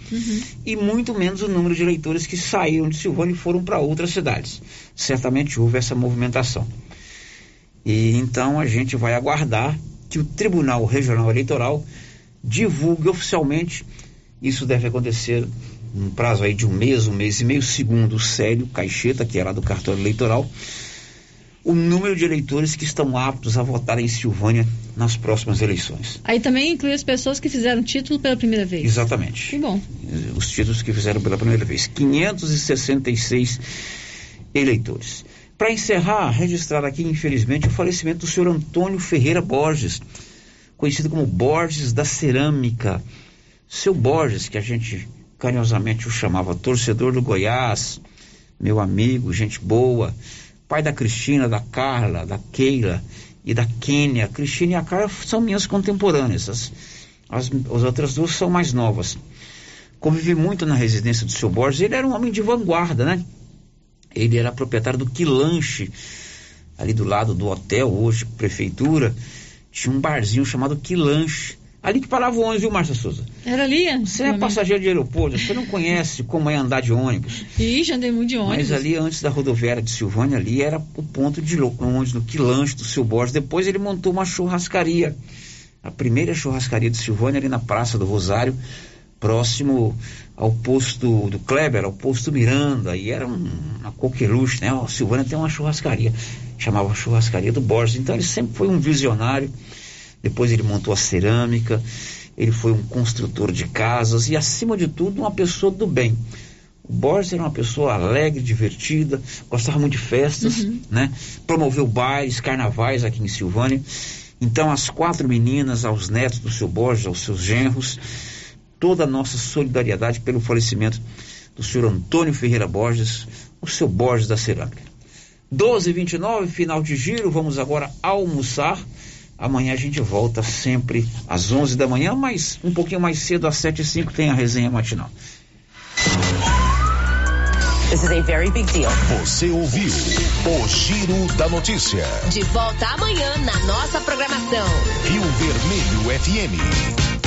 e muito menos o número de eleitores que saíram de Silvânia e foram para outras cidades. Certamente houve essa movimentação. E então a gente vai aguardar que o Tribunal Regional Eleitoral divulgue oficialmente. Isso deve acontecer num prazo aí de um mês, um mês e meio, segundo o Célio Caixeta, que é lá do cartório eleitoral, o número de eleitores que estão aptos a votar em Silvânia nas próximas eleições. Aí também inclui as pessoas que fizeram título pela primeira vez. Exatamente. Que bom. Os títulos que fizeram pela primeira vez. 566 eleitores. Para encerrar, registrar aqui, infelizmente, o falecimento do senhor Antônio Ferreira Borges, conhecido como Borges da Cerâmica. Seu Borges, que a gente carinhosamente o chamava torcedor do Goiás, meu amigo, gente boa, pai da Cristina, da Carla, da Keila e da Kênia. A Cristina e a Carla são minhas contemporâneas, as, as, as outras duas são mais novas. Convivi muito na residência do seu Borges, ele era um homem de vanguarda, né? Ele era proprietário do Quilanche, ali do lado do hotel, hoje, prefeitura, tinha um barzinho chamado Quilanche. Ali que parava o ônibus, viu, Márcia Souza? Era ali? Você é passageiro de aeroporto, você não conhece como é andar de ônibus. Ih, já andei muito de ônibus. Mas ali, antes da rodoviária de Silvânia, ali era o ponto de ônibus no Quilanche do seu Borges. Depois ele montou uma churrascaria. A primeira churrascaria de Silvânia, ali na Praça do Rosário, próximo ao posto do Kleber, ao posto Miranda. E era um, uma coqueluche, né? O Silvânia tem uma churrascaria, chamava Churrascaria do Borges. Então ele sempre foi um visionário depois ele montou a cerâmica, ele foi um construtor de casas e, acima de tudo, uma pessoa do bem. O Borges era uma pessoa alegre, divertida, gostava muito de festas, uhum. né? Promoveu bailes, carnavais aqui em Silvânia. Então, as quatro meninas, aos netos do seu Borges, aos seus genros, toda a nossa solidariedade pelo falecimento do senhor Antônio Ferreira Borges, o seu Borges da Cerâmica. 12 29 final de giro, vamos agora almoçar. Amanhã a gente volta sempre às 11 da manhã, mas um pouquinho mais cedo, às 7 e 5 tem a resenha matinal. This is a very big deal. Você ouviu o Giro da Notícia. De volta amanhã na nossa programação. Rio Vermelho FM.